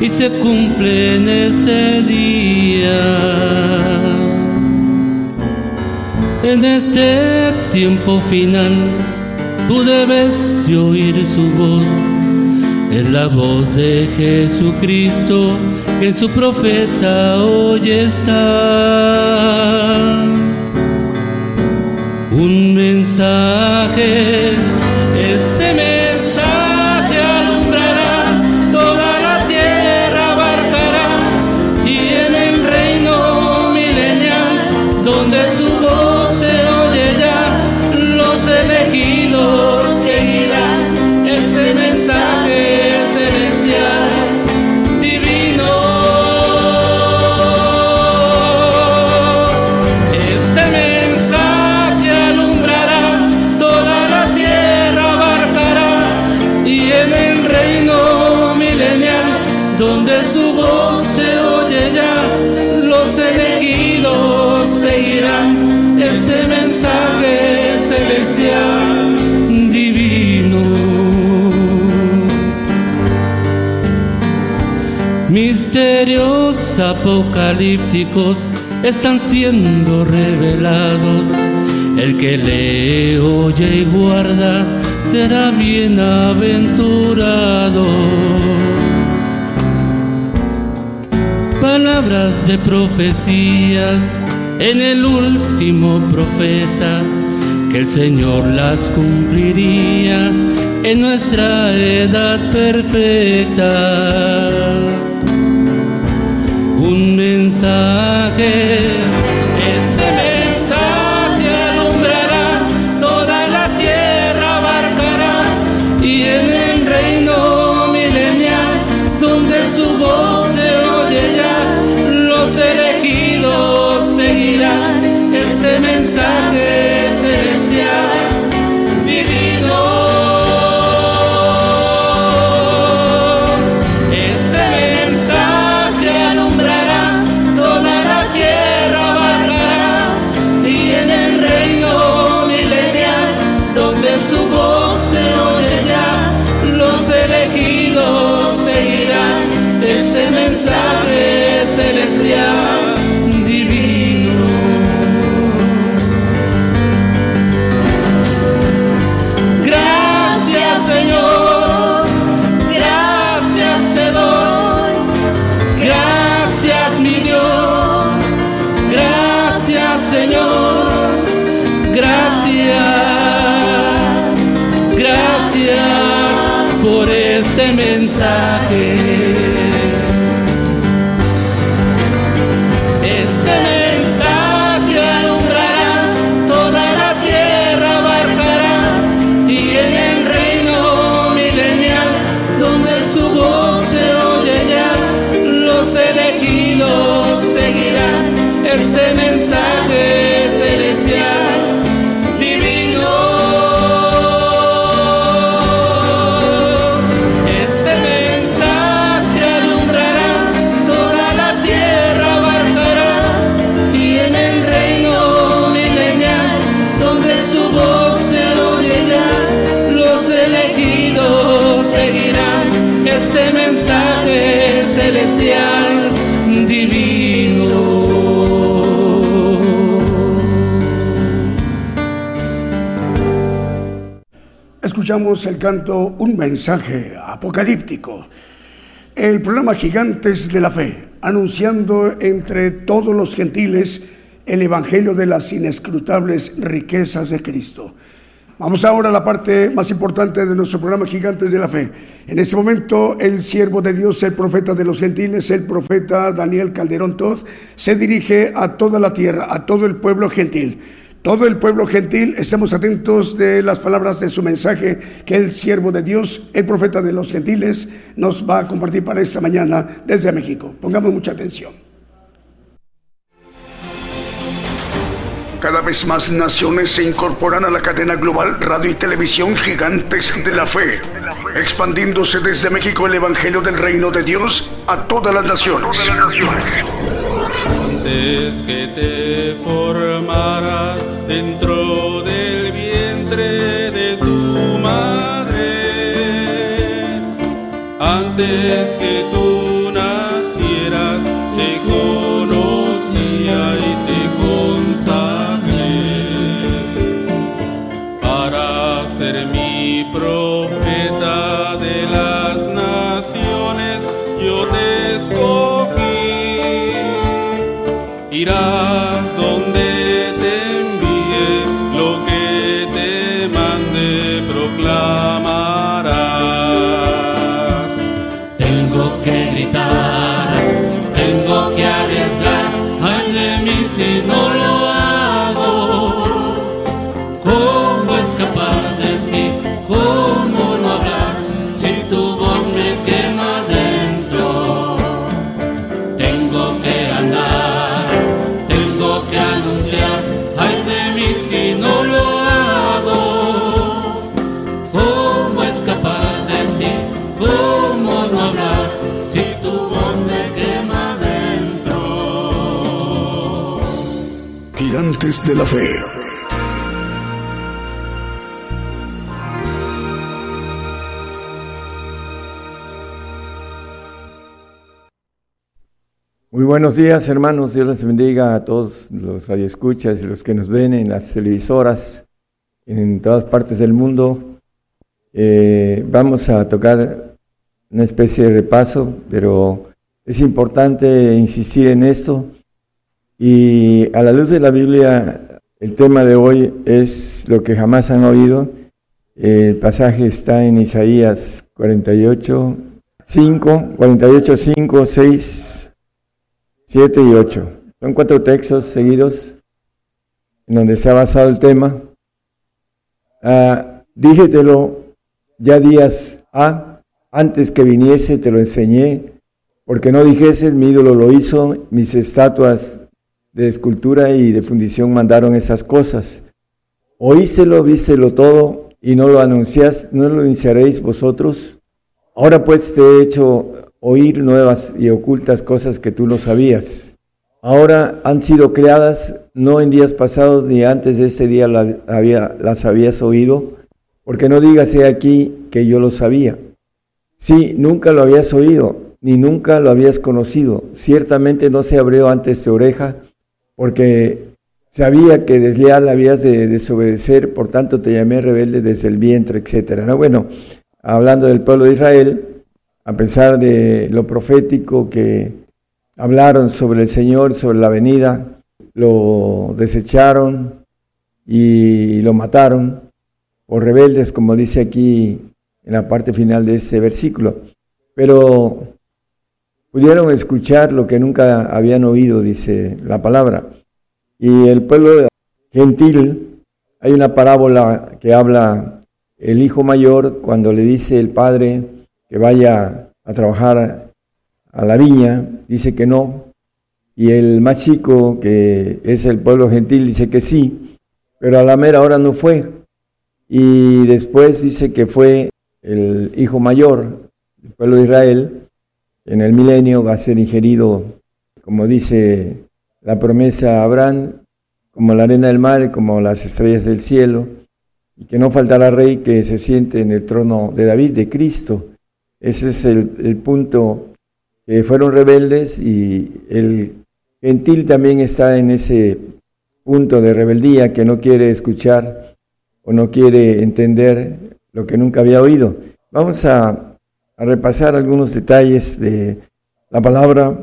y se cumple en este día. En este tiempo final, tú debes de oír su voz. Es la voz de Jesucristo que en su profeta hoy está. Un mensaje, apocalípticos están siendo revelados. El que le oye y guarda será bienaventurado. Palabras de profecías en el último profeta, que el Señor las cumpliría en nuestra edad perfecta. Un mensaje, see escuchamos el canto Un mensaje apocalíptico. El programa Gigantes de la Fe, anunciando entre todos los gentiles el Evangelio de las inescrutables riquezas de Cristo. Vamos ahora a la parte más importante de nuestro programa Gigantes de la Fe. En este momento, el siervo de Dios, el profeta de los gentiles, el profeta Daniel Calderón Todd, se dirige a toda la tierra, a todo el pueblo gentil todo el pueblo gentil, estemos atentos de las palabras de su mensaje que el siervo de Dios, el profeta de los gentiles, nos va a compartir para esta mañana desde México. Pongamos mucha atención. Cada vez más naciones se incorporan a la cadena global radio y televisión gigantes de la fe, expandiéndose desde México el Evangelio del Reino de Dios a todas las naciones antes que te formaras dentro del vientre de tu madre, antes que tú De la Fe. Muy buenos días, hermanos. Dios les bendiga a todos los radioescuchas y los que nos ven en las televisoras en todas partes del mundo. Eh, vamos a tocar una especie de repaso, pero es importante insistir en esto. Y a la luz de la Biblia, el tema de hoy es lo que jamás han oído. El pasaje está en Isaías 48, 5, 48, 5, 6 7 y 8. Son cuatro textos seguidos en donde se ha basado el tema. Ah, dígetelo ya días A, antes que viniese te lo enseñé, porque no dijeses, mi ídolo lo hizo, mis estatuas de escultura y de fundición mandaron esas cosas. Oíselo, vístelo todo, y no lo anuncias, no lo iniciaréis vosotros. Ahora pues te he hecho oír nuevas y ocultas cosas que tú no sabías. Ahora han sido creadas, no en días pasados ni antes de este día las habías oído, porque no digas aquí que yo lo sabía. Sí, nunca lo habías oído, ni nunca lo habías conocido. Ciertamente no se abrió antes tu oreja, porque sabía que desleal habías de desobedecer, por tanto te llamé rebelde desde el vientre, etcétera. ¿no? Bueno, hablando del pueblo de Israel, a pesar de lo profético que hablaron sobre el Señor, sobre la venida, lo desecharon y lo mataron por rebeldes, como dice aquí en la parte final de este versículo. Pero pudieron escuchar lo que nunca habían oído, dice la palabra. Y el pueblo gentil, hay una parábola que habla el hijo mayor cuando le dice el padre, que vaya a trabajar a la viña, dice que no, y el más chico, que es el pueblo gentil, dice que sí, pero a la mera hora no fue. Y después dice que fue el hijo mayor del pueblo de Israel, en el milenio va a ser ingerido, como dice la promesa a Abraham, como la arena del mar, como las estrellas del cielo, y que no faltará rey que se siente en el trono de David, de Cristo. Ese es el, punto. que fueron rebeldes y el gentil también está en ese punto de rebeldía que no quiere escuchar o no quiere entender lo que nunca había oído. Vamos a, a repasar algunos detalles de la palabra.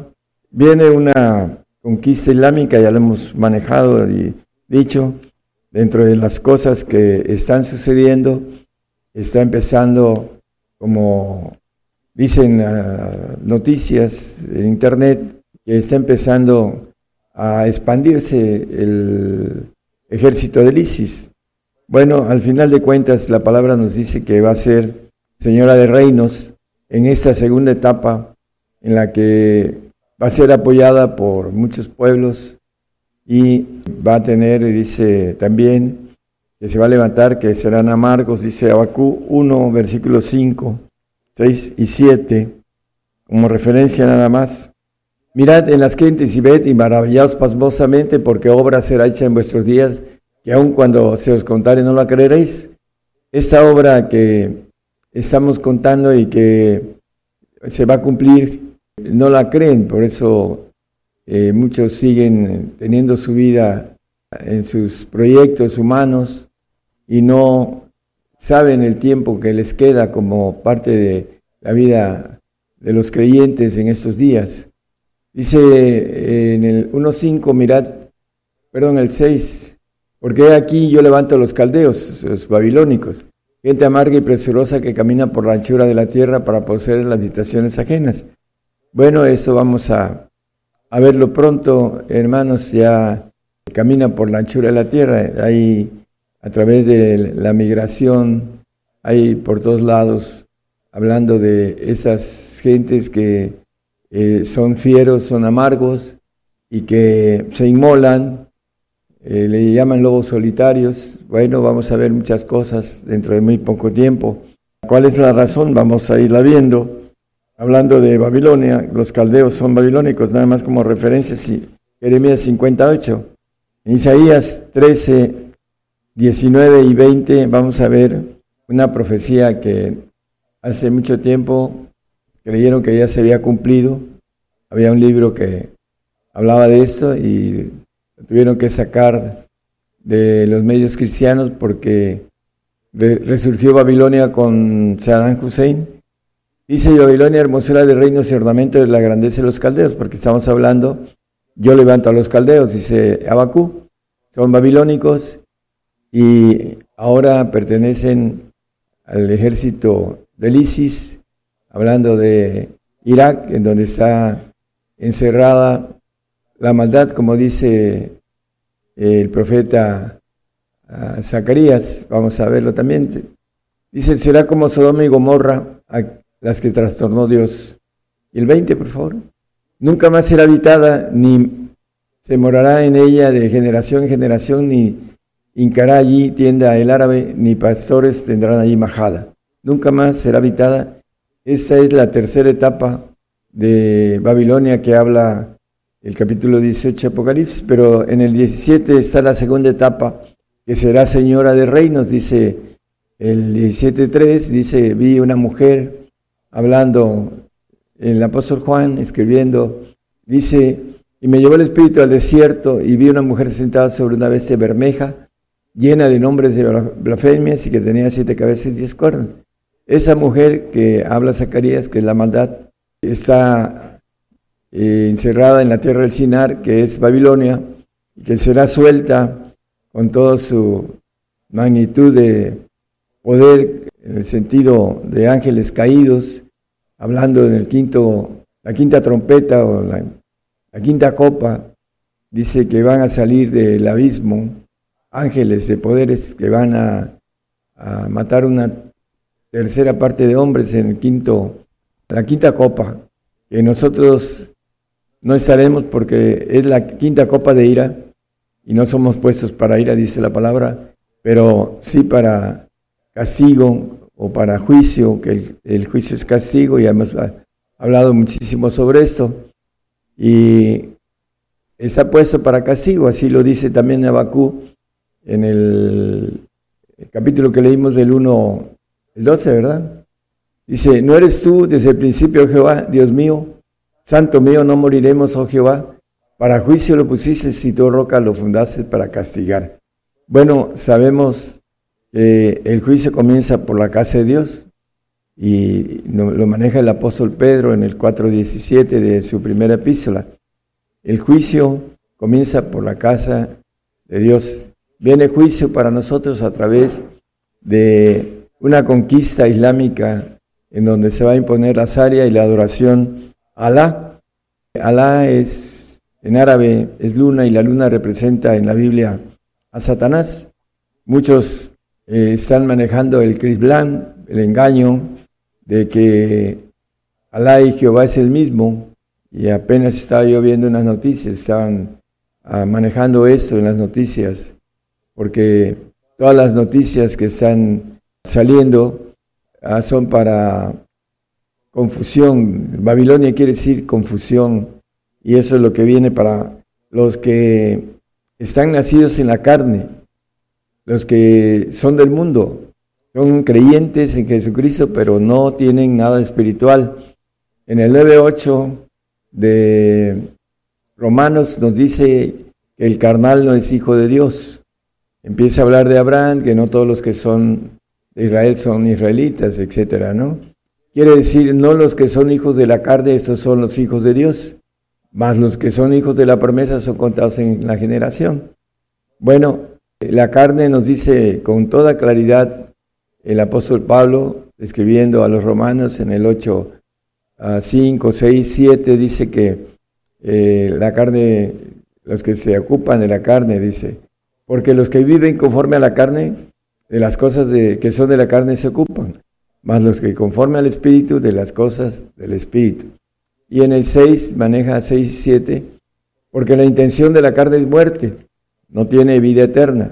Viene una conquista islámica, ya lo hemos manejado y dicho, dentro de las cosas que están sucediendo, está empezando como Dicen ah, noticias en Internet que está empezando a expandirse el ejército del ISIS. Bueno, al final de cuentas la palabra nos dice que va a ser señora de reinos en esta segunda etapa en la que va a ser apoyada por muchos pueblos y va a tener, dice también, que se va a levantar, que serán amargos, dice Abacú 1, versículo 5 6 y 7, como referencia nada más. Mirad en las gentes y ved y maravillaos pasmosamente, porque obra será hecha en vuestros días, que aun cuando se os contare no la creeréis. Esa obra que estamos contando y que se va a cumplir, no la creen, por eso eh, muchos siguen teniendo su vida en sus proyectos humanos y no saben el tiempo que les queda como parte de la vida de los creyentes en estos días. Dice eh, en el 1.5, mirad, perdón, el 6, porque aquí yo levanto los caldeos, los babilónicos, gente amarga y presurosa que camina por la anchura de la tierra para poseer las habitaciones ajenas. Bueno, eso vamos a, verlo pronto, hermanos, ya camina por la anchura de la tierra. Hay a través de la migración, hay por todos lados, hablando de esas gentes que eh, son fieros, son amargos y que se inmolan, eh, le llaman lobos solitarios. Bueno, vamos a ver muchas cosas dentro de muy poco tiempo. ¿Cuál es la razón? Vamos a irla viendo. Hablando de Babilonia, los caldeos son babilónicos, nada más como referencia, Jeremías 58. En Isaías 13, 19 y 20 vamos a ver una profecía que hace mucho tiempo creyeron que ya se había cumplido. Había un libro que hablaba de esto y tuvieron que sacar de los medios cristianos porque resurgió Babilonia con Saddam Hussein. Dice Babilonia, hermosura de reinos y ornamento de la grandeza de los caldeos, porque estamos hablando, yo levanto a los caldeos, dice Abacú, son babilónicos y ahora pertenecen al ejército del ISIS, hablando de Irak, en donde está encerrada la maldad, como dice el profeta ah, Zacarías, vamos a verlo también. Dice, será como Sodoma y Gomorra, a las que trastornó Dios. El 20, por favor. Nunca más será habitada, ni se morará en ella de generación en generación, ni hincará allí tienda el árabe, ni pastores tendrán allí majada. Nunca más será habitada. Esta es la tercera etapa de Babilonia que habla el capítulo 18 de Apocalipsis, pero en el 17 está la segunda etapa, que será señora de reinos, dice el 17.3, dice, vi una mujer hablando, el apóstol Juan escribiendo, dice, y me llevó el espíritu al desierto y vi una mujer sentada sobre una bestia bermeja, llena de nombres de blasfemias y que tenía siete cabezas y diez cuernos. Esa mujer que habla Zacarías, que es la maldad, está eh, encerrada en la tierra del Sinar, que es Babilonia, y que será suelta con toda su magnitud de poder, en el sentido de ángeles caídos, hablando en el quinto, la quinta trompeta o la, quinta copa, dice que van a salir del abismo ángeles de poderes que van a, a matar una tercera parte de hombres en el quinto, la quinta copa, que nosotros no estaremos porque es la quinta copa de ira y no somos puestos para ira, dice la palabra, pero sí para castigo o para juicio, que el, juicio es castigo y hemos hablado muchísimo sobre esto. Y está puesto para castigo, así lo dice también Abacú en el, capítulo que leímos del 1, el 12, ¿verdad? Dice, ¿no eres tú desde el principio, Jehová, Dios mío? Santo mío, no moriremos, oh Jehová. Para juicio lo pusiste si tu roca lo fundaste para castigar. Bueno, sabemos que el juicio comienza por la casa de Dios y lo maneja el apóstol Pedro en el 4.17 de su primera epístola. El juicio comienza por la casa de Dios. Viene juicio para nosotros a través de una conquista islámica en donde se va a imponer la zaria y la adoración Alá. Alá es, en árabe, es luna y la luna representa en la Biblia a Satanás. Muchos eh, están manejando el Crisblán, el engaño de que Alá y Jehová es el mismo. Y apenas estaba yo viendo unas noticias, estaban ah, manejando esto en las noticias, porque todas las noticias que están saliendo ah, son para confusión. Babilonia quiere decir confusión y eso es lo que viene para los que están nacidos en la carne, los que son del mundo, son creyentes en Jesucristo, pero no tienen nada espiritual. En el 9.8 de Romanos nos dice que el carnal no es hijo de Dios. Empieza a hablar de Abraham, que no todos los que son de Israel son israelitas, etcétera, ¿no? Quiere decir, no los que son hijos de la carne, esos son los hijos de Dios, más los que son hijos de la promesa son contados en la generación. Bueno, la carne nos dice con toda claridad el apóstol Pablo, escribiendo a los romanos en el 8, 5, 6, 7, dice que eh, la carne, los que se ocupan de la carne, dice, porque los que viven conforme a la carne, de las cosas de, que son de la carne se ocupan más los que conforme al Espíritu de las cosas del Espíritu. Y en el 6 maneja 6 y 7, porque la intención de la carne es muerte, no tiene vida eterna,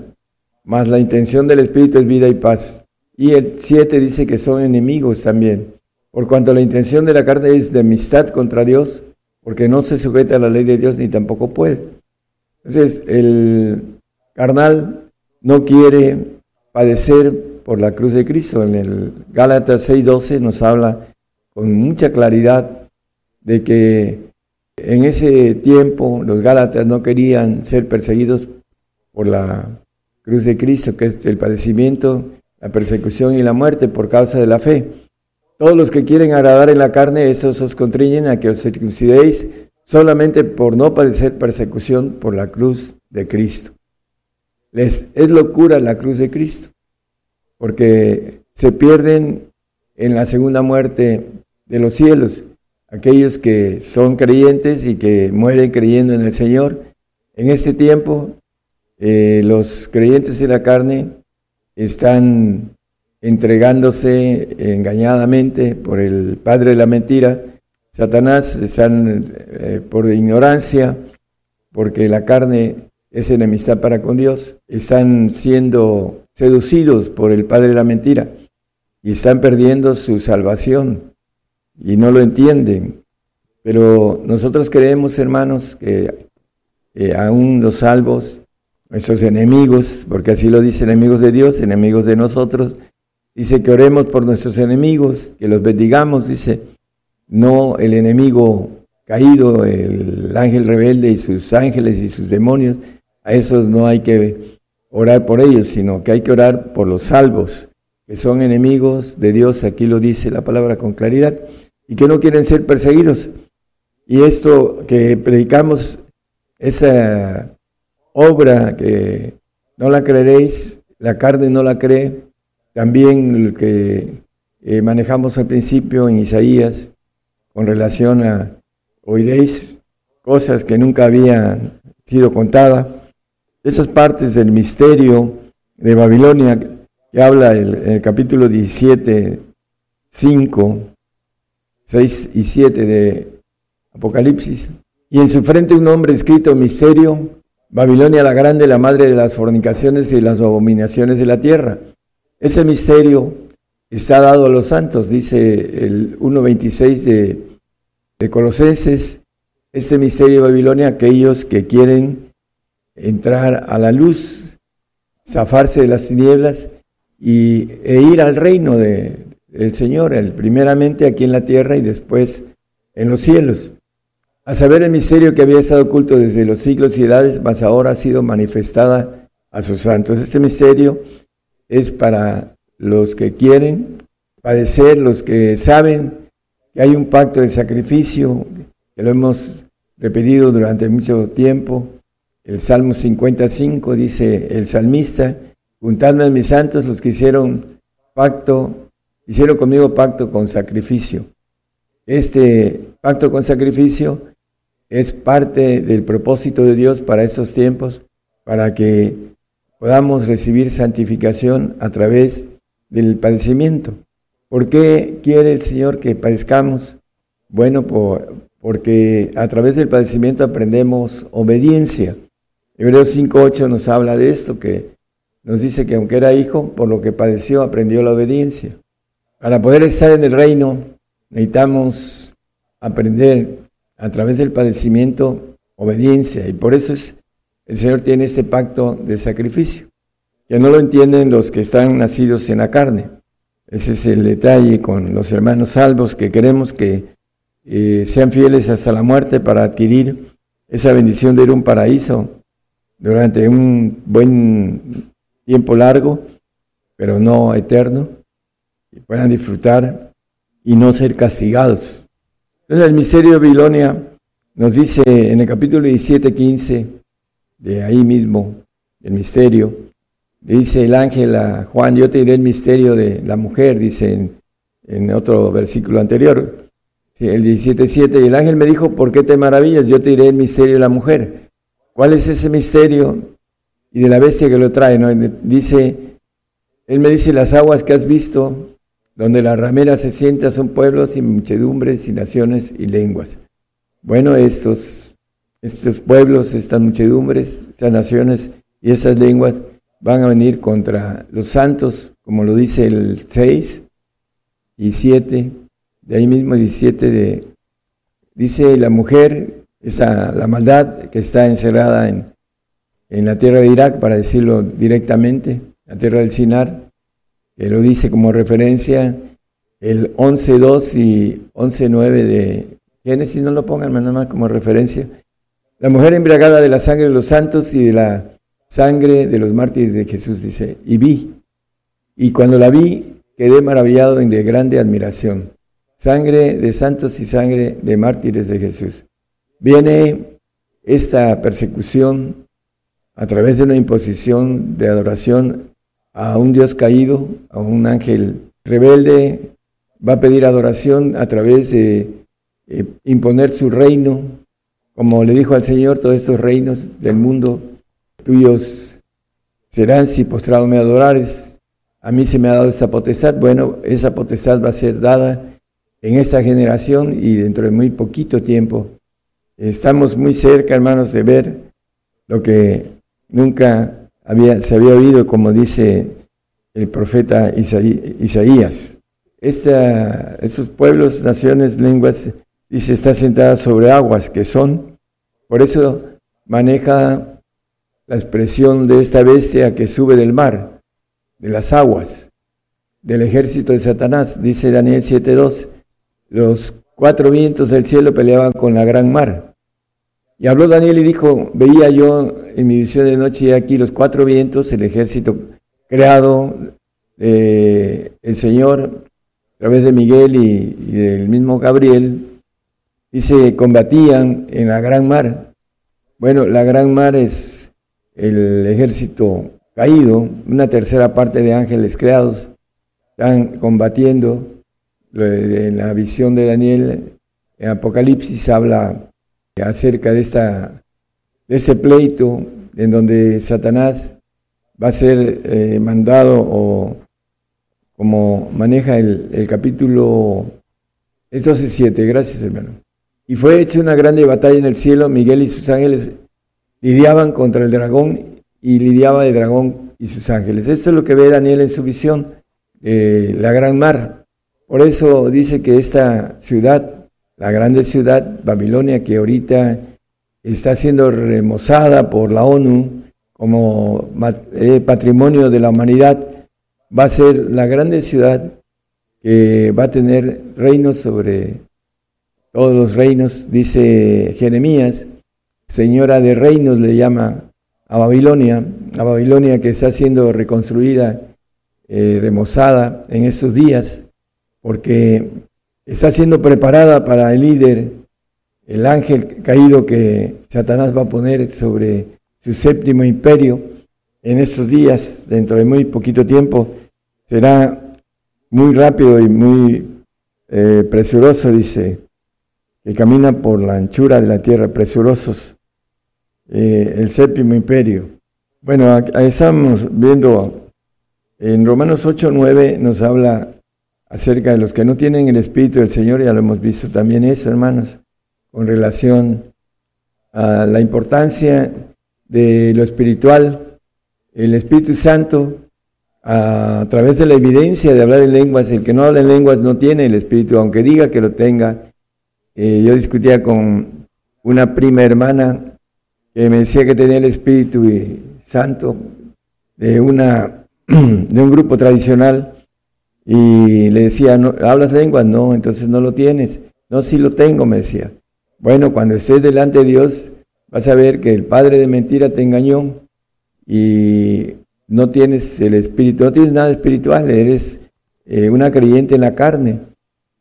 más la intención del Espíritu es vida y paz. Y el 7 dice que son enemigos también, por cuanto la intención de la carne es de amistad contra Dios, porque no se sujeta a la ley de Dios ni tampoco puede. Entonces, el carnal no quiere padecer por la cruz de Cristo. En el Gálatas 6:12 nos habla con mucha claridad de que en ese tiempo los Gálatas no querían ser perseguidos por la cruz de Cristo, que es el padecimiento, la persecución y la muerte por causa de la fe. Todos los que quieren agradar en la carne, esos os contriñen a que os circuncidéis solamente por no padecer persecución por la cruz de Cristo. Les es locura la cruz de Cristo, porque se pierden en la segunda muerte de los cielos aquellos que son creyentes y que mueren creyendo en el Señor. En este tiempo, eh, los creyentes de la carne están entregándose engañadamente por el padre de la mentira, Satanás, están eh, por ignorancia, porque la carne es enemistad para con Dios, están siendo seducidos por el padre de la mentira y están perdiendo su salvación y no lo entienden. Pero nosotros creemos, hermanos, que aún los salvos, esos enemigos, porque así lo dice enemigos de Dios, enemigos de nosotros, dice que oremos por nuestros enemigos, que los bendigamos, dice, no el enemigo caído, el ángel rebelde y sus ángeles y sus demonios, a esos no hay que orar por ellos, sino que hay que orar por los salvos, que son enemigos de Dios, aquí lo dice la palabra con claridad y que no quieren ser perseguidos. Y esto que predicamos, esa obra que no la creeréis, la carne no la cree, también lo que eh, manejamos al principio en Isaías con relación a oiréis cosas que nunca habían sido contadas, esas partes del misterio de Babilonia que habla en el capítulo 17, 5, 6 y 7 de Apocalipsis. Y en su frente un nombre escrito misterio, Babilonia la grande, la madre de las fornicaciones y las abominaciones de la tierra. Ese misterio está dado a los santos, dice el 1.26 de, de Colosenses. Ese misterio de Babilonia, aquellos que quieren entrar a la luz, zafarse de las tinieblas y, e ir al reino de, el Señor, el, primeramente aquí en la tierra y después en los cielos. A saber el misterio que había estado oculto desde los siglos y edades, mas ahora ha sido manifestada a sus santos. Este misterio es para los que quieren padecer, los que saben que hay un pacto de sacrificio, que lo hemos repetido durante mucho tiempo. El Salmo 55 dice el salmista, juntadme a mis santos los que hicieron pacto hicieron conmigo pacto con sacrificio. Este pacto con sacrificio es parte del propósito de Dios para estos tiempos, para que podamos recibir santificación a través del padecimiento. ¿Por qué quiere el Señor que padezcamos? Bueno, porque a través del padecimiento aprendemos obediencia. Hebreos 5.8 nos habla de esto, que nos dice que aunque era hijo, por lo que padeció, aprendió la obediencia. Para poder estar en el reino necesitamos aprender a través del padecimiento obediencia y por eso es, el Señor tiene este pacto de sacrificio, que no lo entienden los que están nacidos en la carne. Ese es el detalle con los hermanos salvos que queremos que eh, sean fieles hasta la muerte para adquirir esa bendición de ir a un paraíso durante un buen tiempo largo, pero no eterno y puedan disfrutar y no ser castigados. Entonces el misterio de Babilonia nos dice en el capítulo 17, 15, de ahí mismo, el misterio, dice el ángel a Juan, yo te diré el misterio de la mujer, dice en, otro versículo anterior, el 17.7, y el ángel me dijo, ¿por qué te maravillas? Yo te diré el misterio de la mujer. ¿Cuál es ese misterio? Y de la bestia que lo trae, ¿no? Dice, él me dice, las aguas que has visto, donde la ramera se sienta son pueblos y muchedumbres y naciones y lenguas. Bueno, estos, estos pueblos, estas muchedumbres, estas naciones y esas lenguas van a venir contra los santos, como lo dice el 6 y 7, de ahí mismo 17 de, dice la mujer, esa, la maldad que está encerrada en, en la tierra de Irak, para decirlo directamente, la tierra del Sinar, que lo dice como referencia el 11.2 y 11.9 de Génesis no lo pongan nada más como referencia. La mujer embriagada de la sangre de los santos y de la sangre de los mártires de Jesús, dice, y vi. Y cuando la vi, quedé maravillado en de grande admiración. Sangre de santos y sangre de mártires de Jesús. Viene esta persecución a través de una imposición de adoración a un Dios caído, a un ángel rebelde, va a pedir adoración a través de eh, imponer su reino, como le dijo al Señor, todos estos reinos del mundo tuyos serán si postrado me adorares. A mí se me ha dado esa potestad. Bueno, esa potestad va a ser dada en esta generación y dentro de muy poquito tiempo. Estamos muy cerca, hermanos, de ver lo que nunca había, se había oído, como dice el profeta Isaías. Esta, estos pueblos, naciones, lenguas, dice, está sentada sobre aguas que son. Por eso maneja la expresión de esta bestia que sube del mar, de las aguas, del ejército de Satanás. Dice Daniel 7.2, los cuatro vientos del cielo peleaban con la gran mar. Y habló Daniel y dijo, veía yo en mi visión de noche y aquí los cuatro vientos, el ejército creado, eh, el Señor, a través de Miguel y, del mismo Gabriel, y se combatían en la gran mar. Bueno, la gran mar es el ejército caído, una tercera parte de ángeles creados, están combatiendo. En la visión de Daniel, en Apocalipsis habla acerca de, esta, de ese pleito en donde Satanás va a ser eh, mandado o como maneja el, el capítulo 12.7, gracias hermano. Y fue hecha una grande batalla en el cielo, Miguel y sus ángeles lidiaban contra el dragón y lidiaba el dragón y sus ángeles. Eso es lo que ve Daniel en su visión, la gran mar. Por eso dice que esta ciudad la grande ciudad Babilonia que ahorita está siendo remozada por la ONU como eh, patrimonio de la humanidad, va a ser la grande ciudad que va a tener reinos sobre todos los reinos, dice Jeremías, señora de reinos le llama a Babilonia, a Babilonia que está siendo reconstruida, eh, remozada en estos días, porque está siendo preparada para el líder, el ángel caído que Satanás va a poner sobre su séptimo imperio en estos días, dentro de muy poquito tiempo, será muy rápido y muy eh, presuroso, dice, que camina por la anchura de la tierra, presurosos, eh, el séptimo imperio. Bueno, estamos viendo en Romanos 8, 9 nos habla acerca de los que no tienen el Espíritu del Señor, ya lo hemos visto también eso, hermanos, con relación a la importancia de lo espiritual, el Espíritu Santo, a, través de la evidencia de hablar en lenguas, el que no habla en lenguas no tiene el Espíritu, aunque diga que lo tenga. Eh, yo discutía con una prima hermana que me decía que tenía el Espíritu Santo de, una, de un grupo tradicional y le decía, ¿No, ¿hablas lenguas? No, entonces no lo tienes. No, sí lo tengo, me decía. Bueno, cuando estés delante de Dios, vas a ver que el padre de mentira te engañó y no tienes el espíritu, no tienes nada espiritual, eres eh, una creyente en la carne.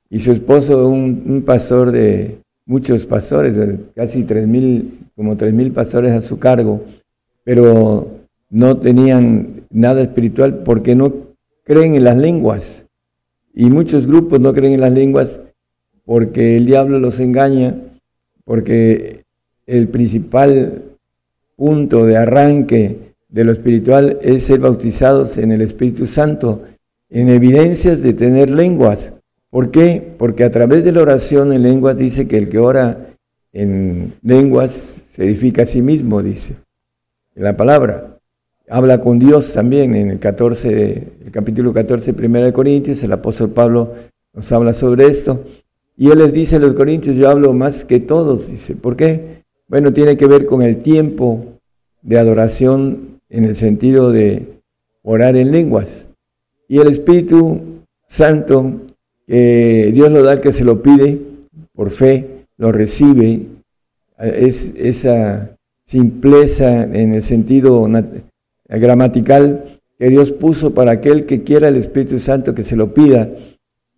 Y su esposo, un, un pastor de muchos pastores, casi tres mil, como tres mil pastores a su cargo, pero no tenían nada espiritual porque no creen en las lenguas. Y muchos grupos no creen en las lenguas porque el diablo los engaña, porque el principal punto de arranque de lo espiritual es ser bautizados en el Espíritu Santo, en evidencias de tener lenguas. ¿Por qué? Porque a través de la oración en lenguas dice que el que ora en lenguas se edifica a sí mismo, dice, en la palabra habla con Dios también en el 14, el capítulo 14, primera de Corintios, el apóstol Pablo nos habla sobre esto. Y él les dice a los corintios, yo hablo más que todos, dice, ¿por qué? Bueno, tiene que ver con el tiempo de adoración en el sentido de orar en lenguas. Y el Espíritu Santo, Dios lo da al que se lo pide por fe, lo recibe, es esa simpleza en el sentido gramatical que Dios puso para aquel que quiera el Espíritu Santo que se lo pida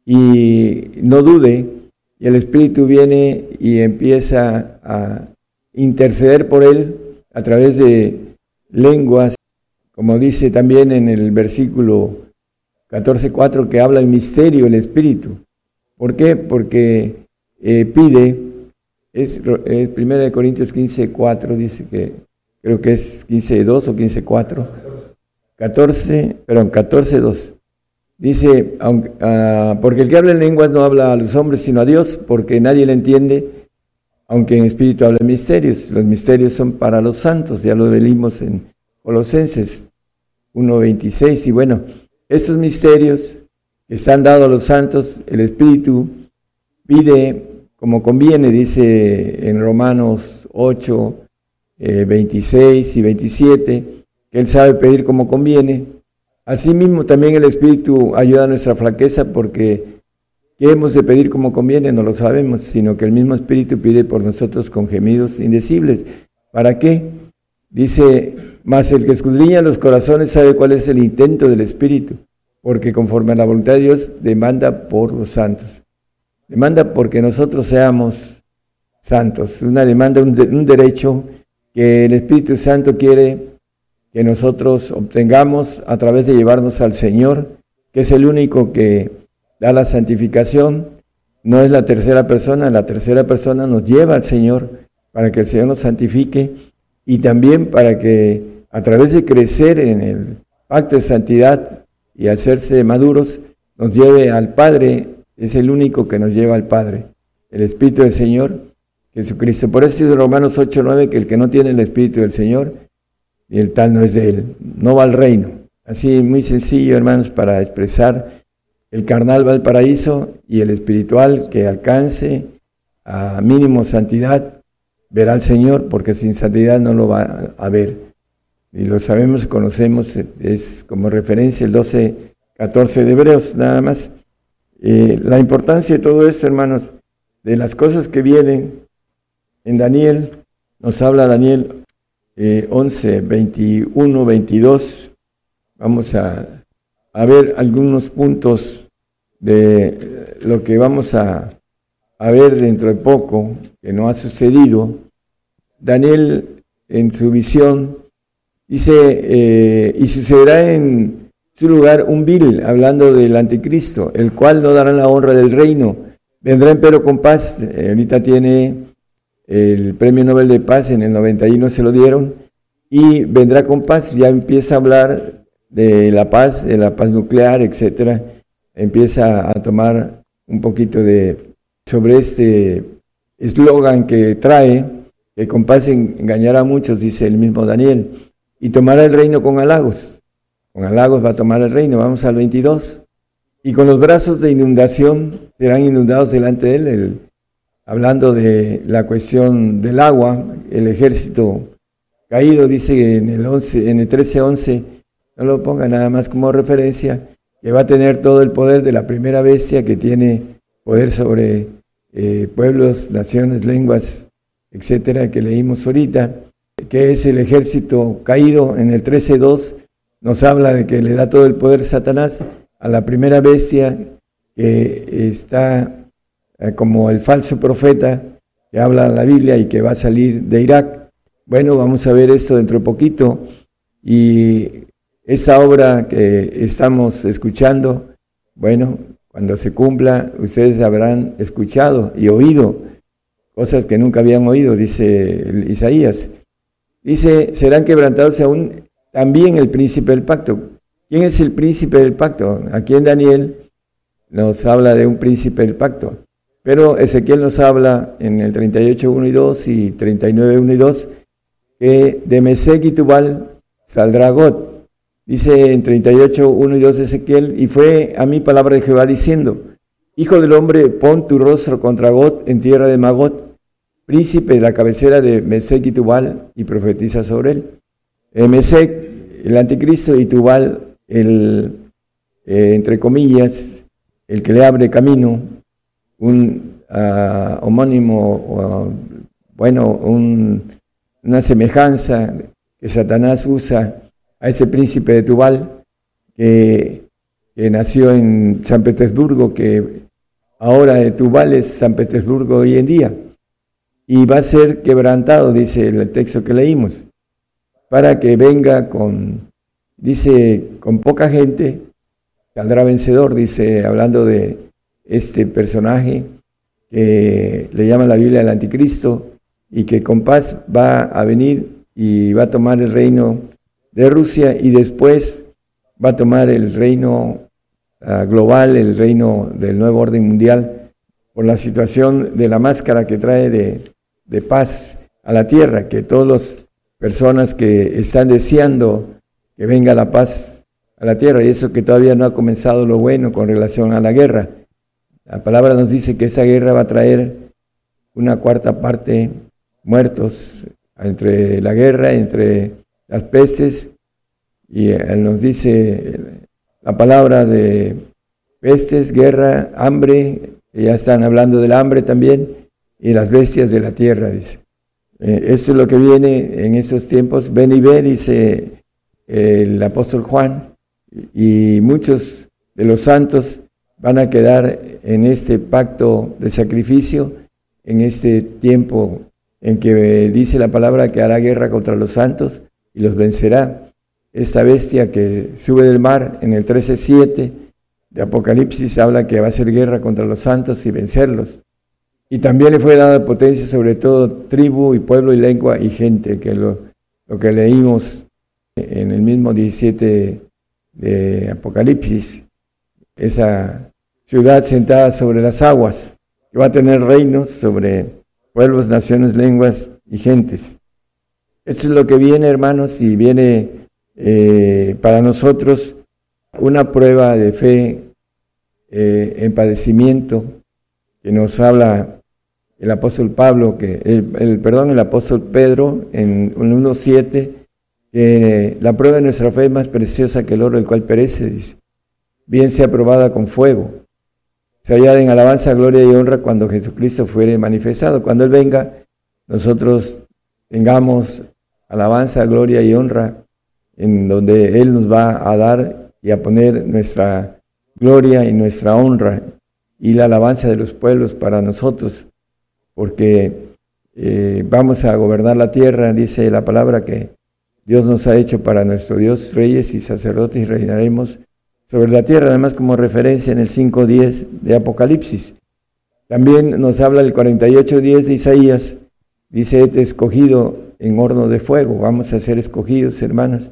y no dude, y el Espíritu viene y empieza a interceder por él a través de lenguas, como dice también en el versículo 14.4 que habla el misterio, el Espíritu. ¿Por qué? Porque eh, pide, es, es 1 Corintios 15.4, dice que creo que es 15.2 o 15.4. 14, perdón, 14.2. Dice, aunque, ah, porque el que habla en lenguas no habla a los hombres sino a Dios, porque nadie le entiende, aunque en espíritu habla misterios. Los misterios son para los santos, ya lo leímos en Colosenses 1.26. Y bueno, esos misterios que están dados a los santos, el Espíritu pide como conviene, dice en Romanos 8, 26 eh, y 27, que Él sabe pedir como conviene Asimismo, también el Espíritu ayuda a nuestra flaqueza porque ¿qué hemos de pedir como conviene? No lo sabemos, sino que el mismo Espíritu pide por nosotros con gemidos indecibles. ¿Para qué? Dice, más el que escudriña los corazones sabe cuál es el intento del Espíritu, porque conforme a la voluntad de Dios demanda por los santos. Demanda porque nosotros seamos santos. Una demanda, un derecho que el Espíritu Santo quiere que nosotros obtengamos a través de llevarnos al Señor, que es el único que da la santificación, no es la tercera persona, la tercera persona nos lleva al Señor para que el Señor nos santifique y también para que a través de crecer en el pacto de santidad y hacerse maduros, nos lleve al Padre, es el único que nos lleva al Padre, el Espíritu del Señor, Jesucristo. Por eso dice Romanos 8, 9 que el que no tiene el Espíritu del Señor y el tal no es de él, no va al reino. Así muy sencillo, hermanos, para expresar el carnal va al paraíso y el espiritual que alcance a mínimo santidad verá al Señor, porque sin santidad no lo va a ver. Y lo sabemos, conocemos, es como referencia el 12, 14 de Hebreos, nada más. Eh, la importancia de todo esto, hermanos, de las cosas que vienen en Daniel, nos habla Daniel 11, 21, 22. Vamos a, ver algunos puntos de lo que vamos a, a ver dentro de poco, que no ha sucedido. Daniel, en su visión, dice, eh, y sucederá en su lugar un vil, hablando del anticristo, el cual no dará la honra del reino. Vendrá pero con paz. Eh, ahorita tiene el Premio Nobel de Paz en el 91 se lo dieron, y vendrá con paz, ya empieza a hablar de la paz, de la paz nuclear, etcétera, empieza a tomar un poquito de sobre este eslogan que trae, que con paz engañará a muchos, dice el mismo Daniel, y tomará el reino con halagos. Con halagos va a tomar el reino, vamos al 22. Y con los brazos de inundación serán inundados delante de él, el, hablando de la cuestión del agua, el ejército caído, dice en el, 11, en el 13-11, no lo ponga nada más como referencia, que va a tener todo el poder de la primera bestia que tiene poder sobre eh, pueblos, naciones, lenguas, etcétera, que leímos ahorita, que es el ejército caído en el 13.2, nos habla de que le da todo el poder Satanás a la primera bestia que está eh, como el falso profeta que habla en la Biblia y que va a salir de Irak. Bueno, vamos a ver esto dentro de poquito y esa obra que estamos escuchando, bueno, cuando se cumpla, ustedes habrán escuchado y oído cosas que nunca habían oído, dice Isaías. Dice, serán quebrantados aún también el príncipe del pacto. ¿Quién es el príncipe del pacto? Aquí en Daniel nos habla de un príncipe del pacto. Pero Ezequiel nos habla en el 38, 1 y 2 y 39, 1 y 2, que de Mesec y Tubal saldrá God. Dice en 38, 1 y 2 de Ezequiel, y fue a mí palabra de Jehová diciendo, Hijo del hombre, pon tu rostro contra God en tierra de Magot, príncipe de la cabecera de Mesec y Tubal, y profetiza sobre él. Eh, Mesec, el anticristo, y Tubal, el, eh, entre comillas, el que le abre camino, un ah, homónimo, bueno, una semejanza que Satanás usa a ese príncipe de Tubal que, que nació en San Petersburgo, que ahora de Tubal es San Petersburgo hoy en día. Y va a ser quebrantado, dice el texto que leímos, para que venga con, dice, con poca gente, saldrá vencedor, dice, hablando de este personaje que le llama la Biblia el anticristo y que con paz va a venir y va a tomar el reino de Rusia y después va a tomar el reino ah, global, el reino del nuevo orden mundial, por la situación de la máscara que trae de, de paz a la tierra, que todas las personas que están deseando que venga la paz a la tierra, y eso que todavía no ha comenzado lo bueno con relación a la guerra. La palabra nos dice que esa guerra va a traer una cuarta parte muertos entre la guerra, entre las pestes, y él nos dice la palabra de pestes, guerra, hambre, ya están hablando del hambre también, y las bestias de la tierra, dice. Eh, eso es lo que viene en esos tiempos. Ven y ve, dice el apóstol Juan, y muchos de los santos van a quedar en este pacto de sacrificio, en este tiempo en que dice la palabra que hará guerra contra los santos y los vencerá. Esta bestia que sube del mar en el 13.7 de Apocalipsis habla que va a hacer guerra contra los santos y vencerlos. Y también le fue dada potencia sobre todo tribu y pueblo y lengua y gente, que lo, lo que leímos en el mismo 17 de Apocalipsis, esa ciudad sentada sobre las aguas, que va a tener reinos sobre pueblos, naciones, lenguas y gentes. Esto es lo que viene, hermanos, y viene eh, para nosotros una prueba de fe eh, en padecimiento que nos habla el apóstol Pablo, que el, perdón, el apóstol Pedro en 1.7, que la prueba de nuestra fe es más preciosa que el oro, el cual perece, dice, bien sea probada con fuego, se hallada en alabanza, gloria y honra cuando Jesucristo fuere manifestado. Cuando Él venga, nosotros tengamos alabanza, gloria y honra, en donde Él nos va a dar y a poner nuestra gloria y nuestra honra y la alabanza de los pueblos para nosotros porque eh, vamos a gobernar la tierra, dice la palabra que Dios nos ha hecho para nuestro Dios, reyes y sacerdotes, y reinaremos sobre la tierra, además como referencia en el 5.10 de Apocalipsis. También nos habla el 48.10 de Isaías, dice, este escogido en horno de fuego, vamos a ser escogidos, hermanos.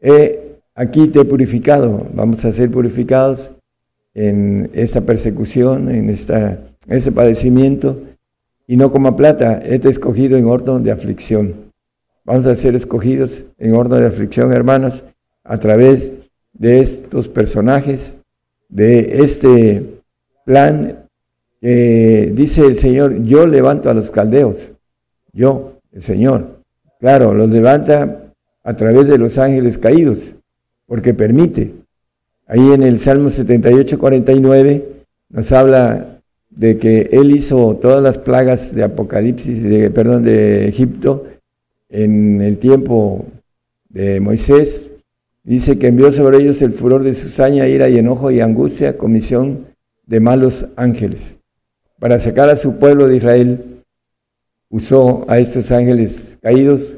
He, aquí te he purificado, vamos a ser purificados en esta persecución, en esta, ese padecimiento, y no como plata, este escogido en orden de aflicción. Vamos a ser escogidos en orden de aflicción, hermanos, a través de estos personajes, de este plan que dice el Señor, yo levanto a los caldeos, yo, el Señor. Claro, los levanta a través de los ángeles caídos, porque permite. Ahí en el Salmo 78, 49 nos habla de que él hizo todas las plagas de Apocalipsis, de, perdón, de Egipto en el tiempo de Moisés. Dice que envió sobre ellos el furor de su saña, ira y enojo y angustia, comisión de malos ángeles. Para sacar a su pueblo de Israel, usó a estos ángeles caídos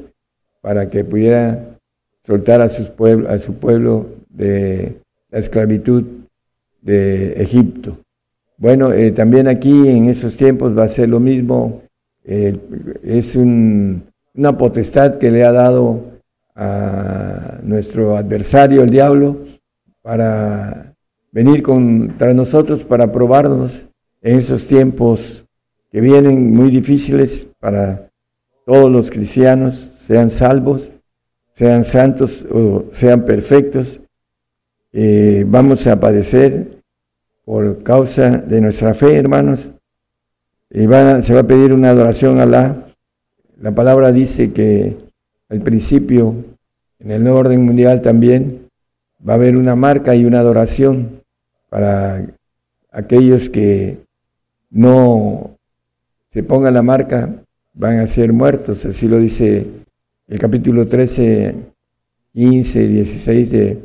para que pudiera soltar a, a su pueblo de la esclavitud de Egipto. Bueno, eh, también aquí en esos tiempos va a ser lo mismo. Eh, es una potestad que le ha dado a nuestro adversario, el diablo, para venir contra nosotros, para probarnos en esos tiempos que vienen muy difíciles para todos los cristianos, sean salvos, sean santos o sean perfectos. Eh, vamos a padecer por causa de nuestra fe, hermanos. Y se va a pedir una adoración a Alá. La palabra dice que al principio, en el nuevo orden mundial también, va a haber una marca y una adoración para aquellos que no se ponga la marca, van a ser muertos. Así lo dice el capítulo 13, 15, 16 de,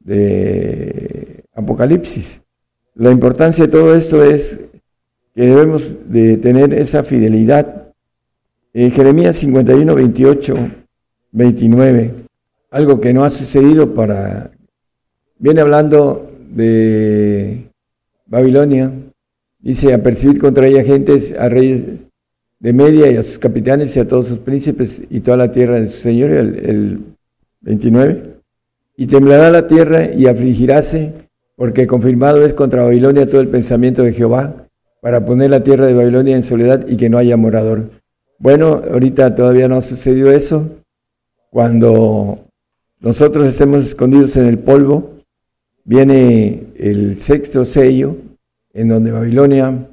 de Apocalipsis. La importancia de todo esto es que debemos de tener esa fidelidad. En Jeremías 51, 28, 29, algo que no ha sucedido para... Viene hablando de Babilonia, dice, a percibir contra ella gentes, a reyes de Media y a sus capitanes y a todos sus príncipes y toda la tierra de su señor, el, el 29. Y temblará la tierra y afligiráse, porque confirmado es contra Babilonia todo el pensamiento de Jehová, para poner la tierra de Babilonia en soledad y que no haya morador. Bueno, ahorita todavía no ha sucedido eso. Cuando nosotros estemos escondidos en el polvo, viene el sexto sello, en donde Babilonia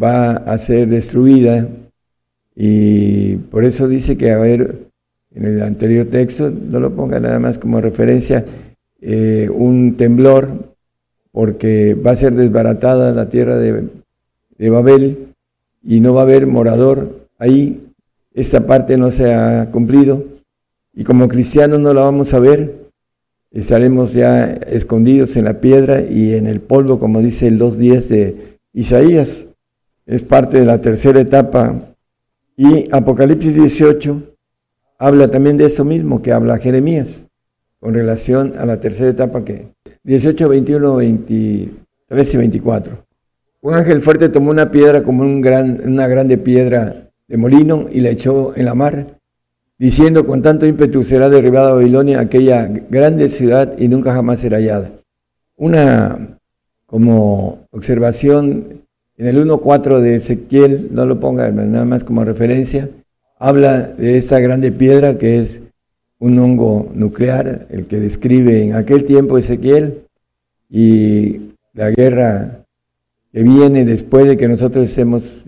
va a ser destruida. Y por eso dice que a ver, en el anterior texto, no lo ponga nada más como referencia, eh, un temblor, porque va a ser desbaratada la tierra de, de Babel y no va a haber morador ahí. Esta parte no se ha cumplido y como cristianos no la vamos a ver. Estaremos ya escondidos en la piedra y en el polvo, como dice el 2.10 de Isaías. Es parte de la tercera etapa. Y Apocalipsis 18 habla también de eso mismo que habla Jeremías con relación a la tercera etapa que 18, 21, 23 y 24. Un ángel fuerte tomó una piedra como un gran, una grande piedra de molino y la echó en la mar, diciendo con tanto ímpetu será derribada Babilonia, aquella grande ciudad, y nunca jamás será hallada. Una como observación en el 1.4 de Ezequiel, no lo ponga nada más como referencia, habla de esta grande piedra que es un hongo nuclear, el que describe en aquel tiempo Ezequiel, y la guerra que viene después de que nosotros estemos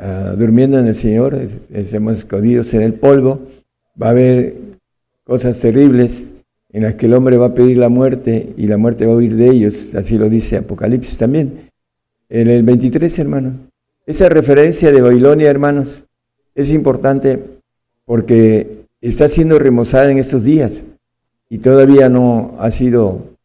uh, durmiendo en el Señor, estemos escondidos en el polvo, va a haber cosas terribles en las que el hombre va a pedir la muerte y la muerte va a huir de ellos, así lo dice Apocalipsis también. En el 23, hermano. Esa referencia de Babilonia, hermanos, es importante porque está siendo remozada en estos días y todavía no ha sido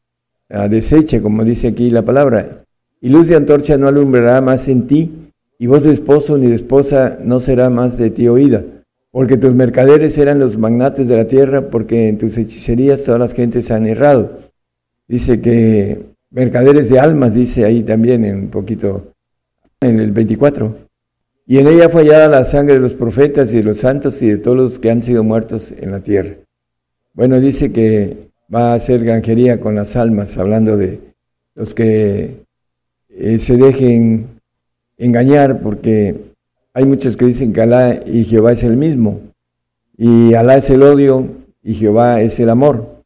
uh, deshecha, como dice aquí la palabra. Y luz de antorcha no alumbrará más en ti, y voz de esposo ni de esposa no será más de ti oída, porque tus mercaderes eran los magnates de la tierra, porque en tus hechicerías todas las gentes han errado. Dice que mercaderes de almas, dice ahí también en un poquito, en el 24. Y en ella fue hallada la sangre de los profetas y de los santos y de todos los que han sido muertos en la tierra. Bueno, dice que va a hacer granjería con las almas, hablando de los que eh, se dejen engañar, porque hay muchos que dicen que Alá y Jehová es el mismo, y Alá es el odio y Jehová es el amor,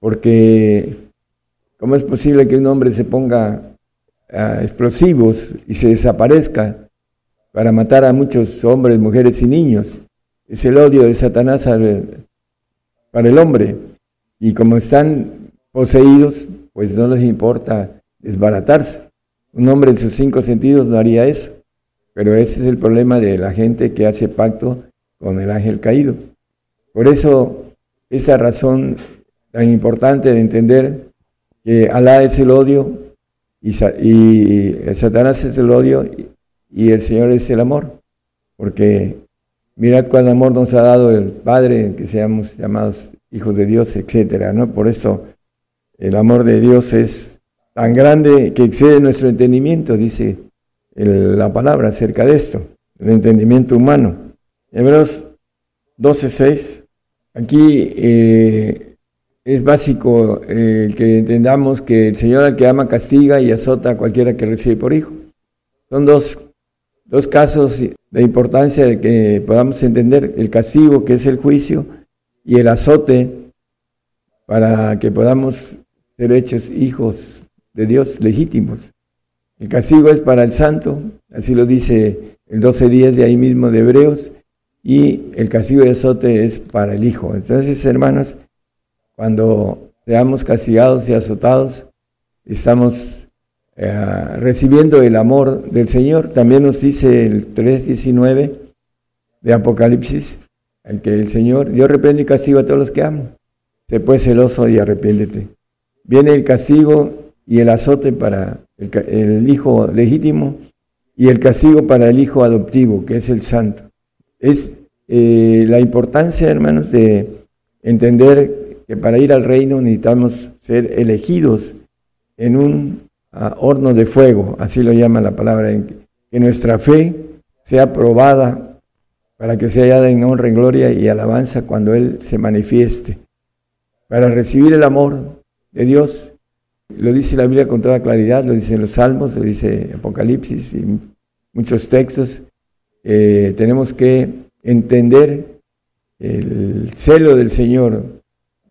porque ¿cómo es posible que un hombre se ponga a explosivos y se desaparezca? para matar a muchos hombres, mujeres y niños. Es el odio de Satanás para el hombre. Y como están poseídos, pues no les importa desbaratarse. Un hombre en sus cinco sentidos no haría eso. Pero ese es el problema de la gente que hace pacto con el ángel caído. Por eso, esa razón tan importante de entender que Alá es el odio y, y Satanás es el odio y el Señor es el amor, porque mirad cuál amor nos ha dado el Padre, que seamos llamados hijos de Dios, etcétera, ¿no? Por eso el amor de Dios es tan grande que excede nuestro entendimiento, dice la palabra acerca de esto, el entendimiento humano. Hebreos 12:6, aquí eh, es básico eh, que entendamos que el Señor al que ama castiga y azota a cualquiera que recibe por hijo. Son dos dos casos de importancia de que podamos entender el castigo, que es el juicio, y el azote, para que podamos ser hechos hijos de Dios legítimos. El castigo es para el santo, así lo dice el 12.10 de ahí mismo de Hebreos, y el castigo de azote es para el hijo. Entonces, hermanos, cuando seamos castigados y azotados, estamos eh, recibiendo el amor del Señor. También nos dice el 3.19 de Apocalipsis, el que el Señor, yo reprendo y castigo a todos los que amo. Se puede celoso y arrepiéntete. Viene el castigo y el azote para el, hijo legítimo y el castigo para el hijo adoptivo, que es el santo. Es eh, la importancia, hermanos, de entender que para ir al reino necesitamos ser elegidos en un ah, horno de fuego, así lo llama la palabra, que nuestra fe sea probada para que sea hallada en honra, en gloria y alabanza cuando Él se manifieste. Para recibir el amor de Dios, lo dice la Biblia con toda claridad, lo dice los Salmos, lo dice Apocalipsis y muchos textos, eh, tenemos que entender el celo del Señor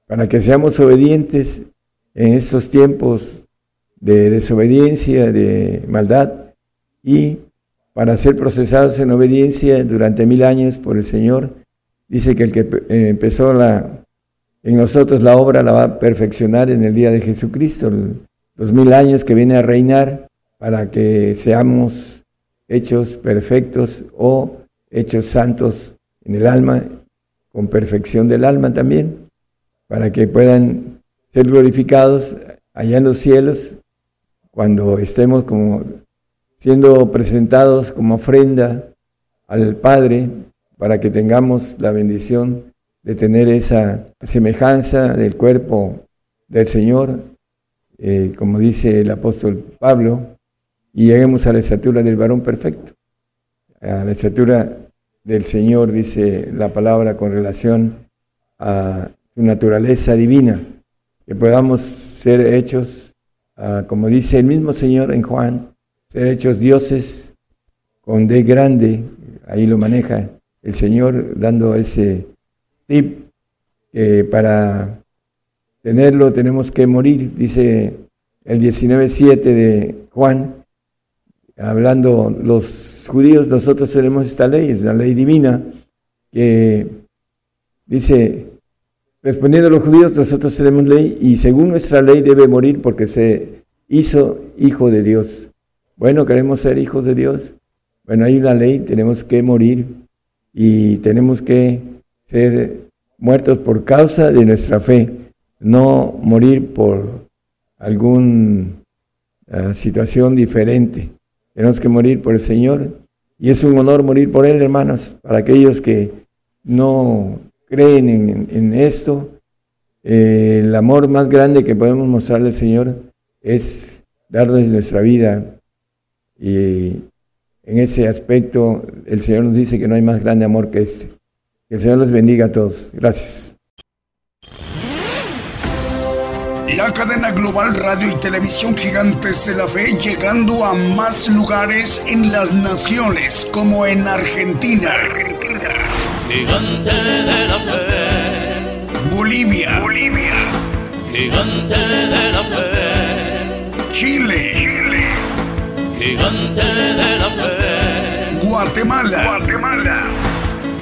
para que seamos obedientes en estos tiempos de desobediencia, de maldad y para ser procesados en obediencia durante mil años por el Señor. Dice que el que eh, empezó la, en nosotros la obra la va a perfeccionar en el día de Jesucristo, los mil años que viene a reinar para que seamos hechos perfectos o hechos santos en el alma, con perfección del alma también, para que puedan ser glorificados allá en los cielos cuando estemos como siendo presentados como ofrenda al Padre para que tengamos la bendición de tener esa semejanza del cuerpo del Señor, eh, como dice el apóstol Pablo, y lleguemos a la estatura del varón perfecto, a la estatura del Señor, dice la palabra con relación a su naturaleza divina, que podamos ser hechos, ah, como dice el mismo Señor en Juan, ser hechos dioses con D grande, ahí lo maneja el Señor dando ese tip que para tenerlo tenemos que morir, dice el 19.7 de Juan, hablando los judíos, nosotros tenemos esta ley, es la ley divina, que dice, respondiendo a los judíos, nosotros tenemos ley y según nuestra ley debe morir porque se hizo hijo de Dios. Bueno, queremos ser hijos de Dios. Bueno, hay una ley, tenemos que morir y tenemos que ser muertos por causa de nuestra fe, no morir por alguna ah, situación diferente. Tenemos que morir por el Señor y es un honor morir por Él, hermanos, para aquellos que no creen en, esto. Eh, el amor más grande que podemos mostrarle al Señor es darles nuestra vida y en ese aspecto el Señor nos dice que no hay más grande amor que este. Que el Señor los bendiga a todos. Gracias. La cadena global radio y televisión gigantes de la fe llegando a más lugares en las naciones como en Argentina. Argentina. Gigante de la fe. Bolivia. Bolivia. Gigante de la fe. Chile gigante de la fe. Guatemala, Guatemala,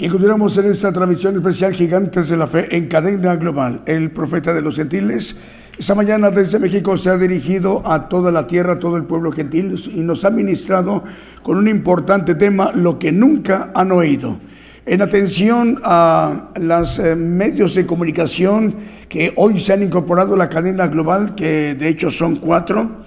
Y continuamos en esta transmisión especial Gigantes de la Fe en cadena global. El profeta de los gentiles, esta mañana desde México se ha dirigido a toda la tierra, a todo el pueblo gentil y nos ha ministrado con un importante tema, lo que nunca han oído. En atención a los eh, medios de comunicación que hoy se han incorporado a la cadena global, que de hecho son cuatro,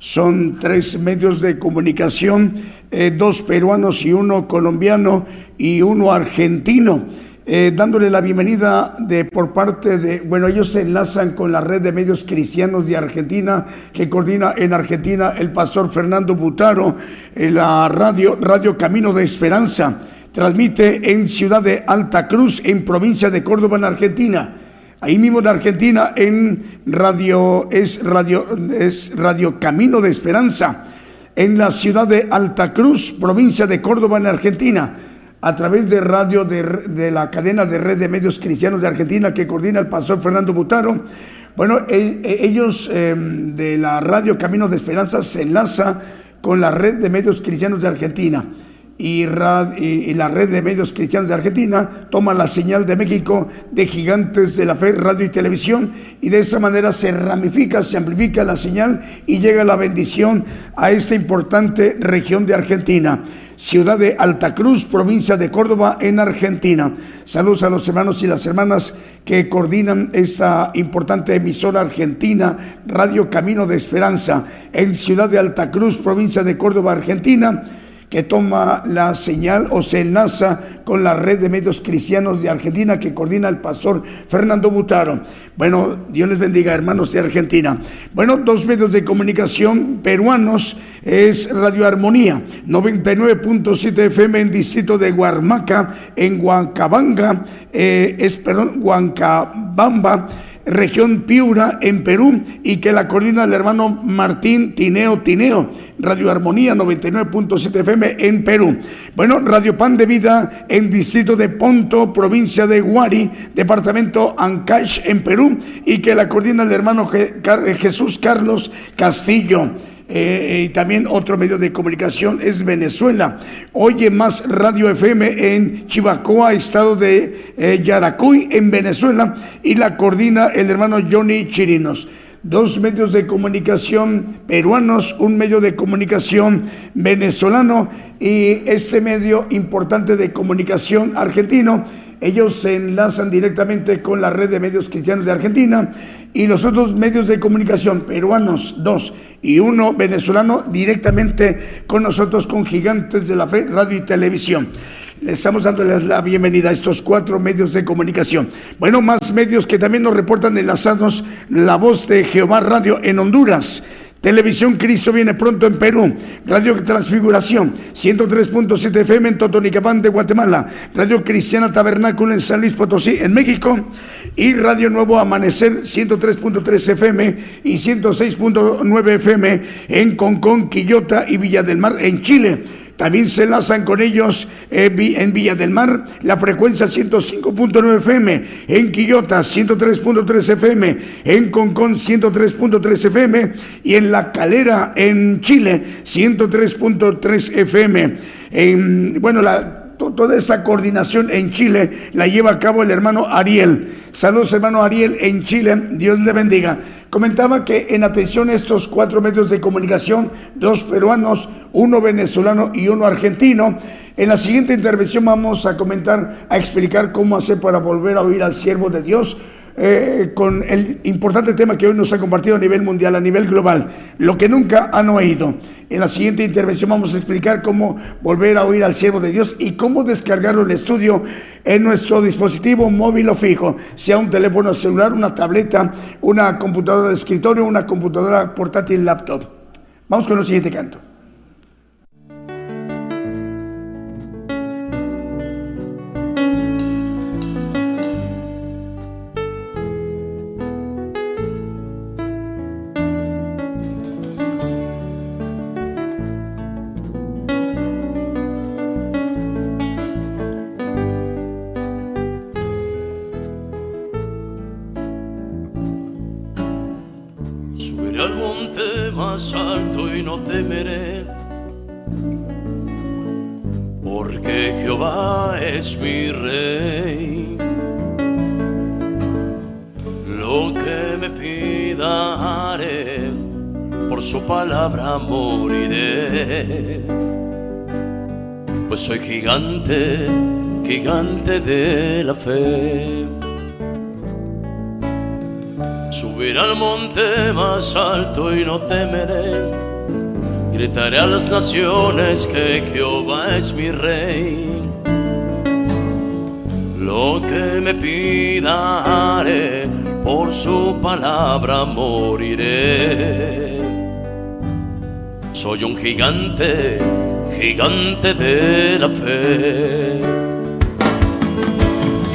Son tres medios de comunicación, eh, dos peruanos y uno colombiano y uno argentino. Eh, dándole la bienvenida de por parte de, bueno, ellos se enlazan con la red de medios cristianos de Argentina, que coordina en Argentina el pastor Fernando Butaro, la radio, Radio Camino de Esperanza, transmite en Ciudad de Alta Cruz, en provincia de Córdoba, en Argentina. Ahí mismo en Argentina, en radio, es radio, es Radio Camino de Esperanza, en la ciudad de Alta Cruz, provincia de Córdoba, en Argentina a través de radio de, la cadena de red de medios cristianos de Argentina que coordina el pastor Fernando Butaro. Bueno, e, ellos em, de la radio Camino de Esperanza se enlaza con la red de medios cristianos de Argentina. Y, la red de medios cristianos de Argentina toma la señal de México de gigantes de la fe, radio y televisión, y de esa manera se ramifica, se amplifica la señal y llega la bendición a esta importante región de Argentina ciudad de Altacruz, provincia de Córdoba, en Argentina. Saludos a los hermanos y las hermanas que coordinan esta importante emisora argentina, Radio Camino de Esperanza, en ciudad de Altacruz, provincia de Córdoba, Argentina que toma la señal o se enlaza con la red de medios cristianos de Argentina que coordina el pastor Fernando Butaro. Bueno, Dios les bendiga, hermanos de Argentina. Bueno, dos medios de comunicación peruanos es Radio Armonía, 99.7 FM en distrito de Huarmaca, en Huancabanga, eh, es, perdón, Huancabamba región Piura en Perú y que la coordina el hermano Martín Tineo Tineo, Radio Armonía 99.7 FM en Perú. Bueno, Radio Pan de Vida en distrito de Ponto, provincia de Huari, departamento Ancash en Perú y que la coordina el hermano Jesús Carlos Castillo. Eh, y también otro medio de comunicación es Venezuela. Oye más Radio FM en Chivacoa, estado de eh, Yaracuy, en Venezuela, y la coordina el hermano Johnny Chirinos dos medios de comunicación peruanos, un medio de comunicación venezolano y este medio importante de comunicación argentino. Ellos se enlazan directamente con la red de medios cristianos de Argentina y los otros medios de comunicación peruanos, dos, y uno venezolano directamente con nosotros, con Gigantes de la Fe, Radio y Televisión. Le estamos dándoles la bienvenida a estos cuatro medios de comunicación. Bueno, más medios que también nos reportan enlazados La Voz de Jehová Radio en Honduras. Televisión Cristo viene pronto en Perú. Radio Transfiguración, 103.7 FM en Totonicapán de Guatemala. Radio Cristiana Tabernáculo en San Luis Potosí, en México. Y Radio Nuevo Amanecer, 103.3 FM y 106.9 FM en Concón, Quillota y Villa del Mar, en Chile. También se enlazan con ellos eh, en Villa del Mar, la frecuencia 105.9 FM, en Quillota 103.3 FM, en Concón 103.3 FM y en La Calera en Chile 103.3 FM. En, bueno, toda esa coordinación en Chile la lleva a cabo el hermano Ariel. Saludos hermano Ariel en Chile, Dios le bendiga. Comentaba que en atención a estos cuatro medios de comunicación, dos peruanos, uno venezolano y uno argentino, en la siguiente intervención vamos a comentar, a explicar cómo hacer para volver a oír al siervo de Dios eh, con el importante tema que hoy nos ha compartido a nivel mundial, a nivel global, lo que nunca han oído. En la siguiente intervención vamos a explicar cómo volver a oír al siervo de Dios y cómo descargarlo el estudio en nuestro dispositivo móvil o fijo, sea un teléfono celular, una tableta, una computadora de escritorio, una computadora portátil, laptop. Vamos con el siguiente canto. de la fe. Subiré al monte más alto y no temeré. Gritaré a las naciones que Jehová es mi rey. Lo que me pida por su palabra moriré. Soy un gigante, gigante de la fe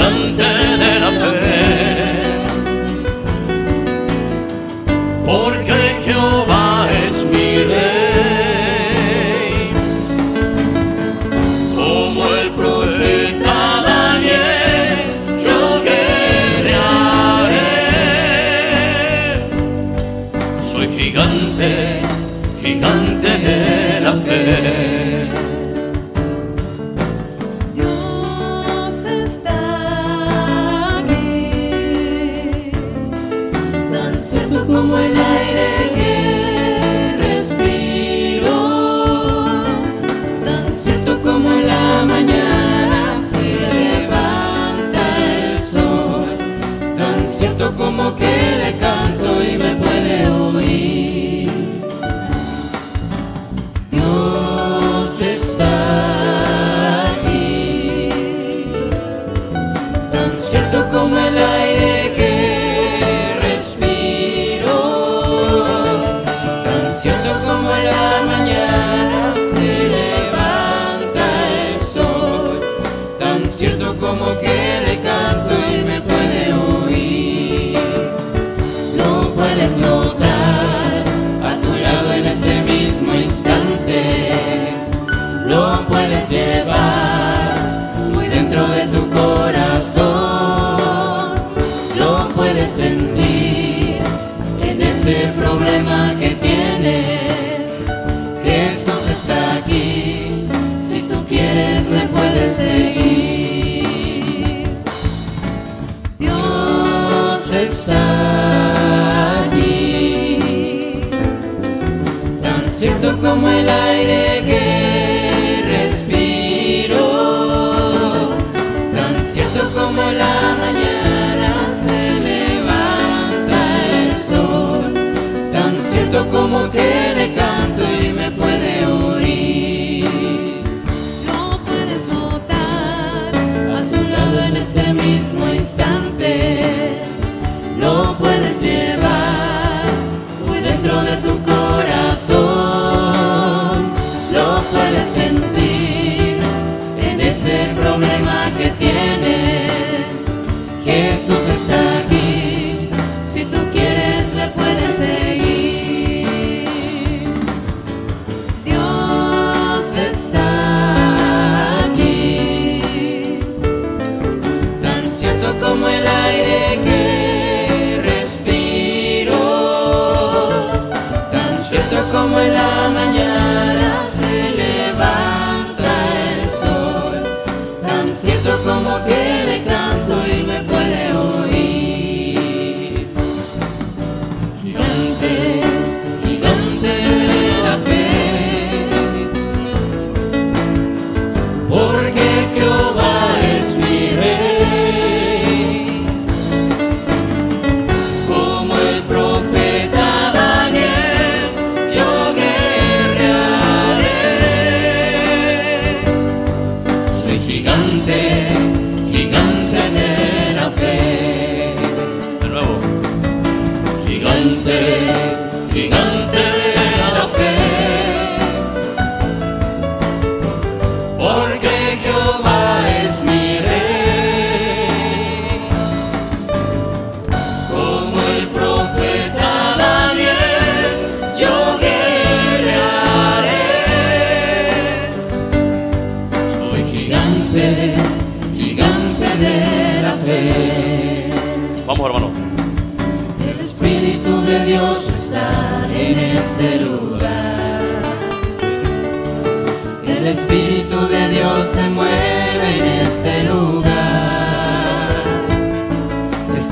Canta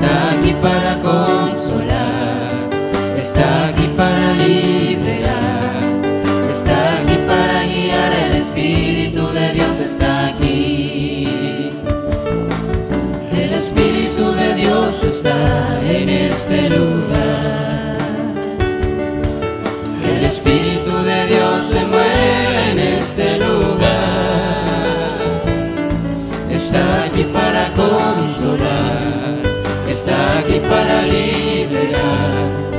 Está aquí para consolar, para liberar,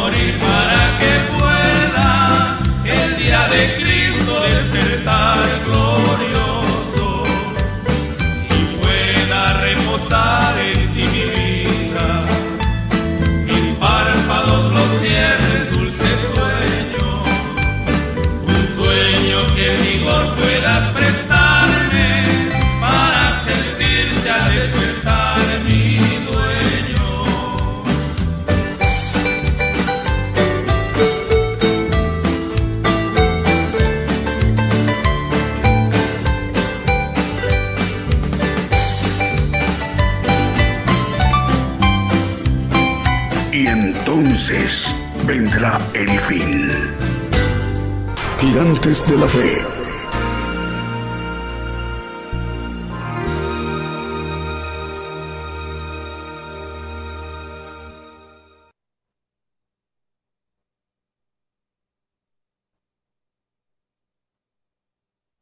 de la fe.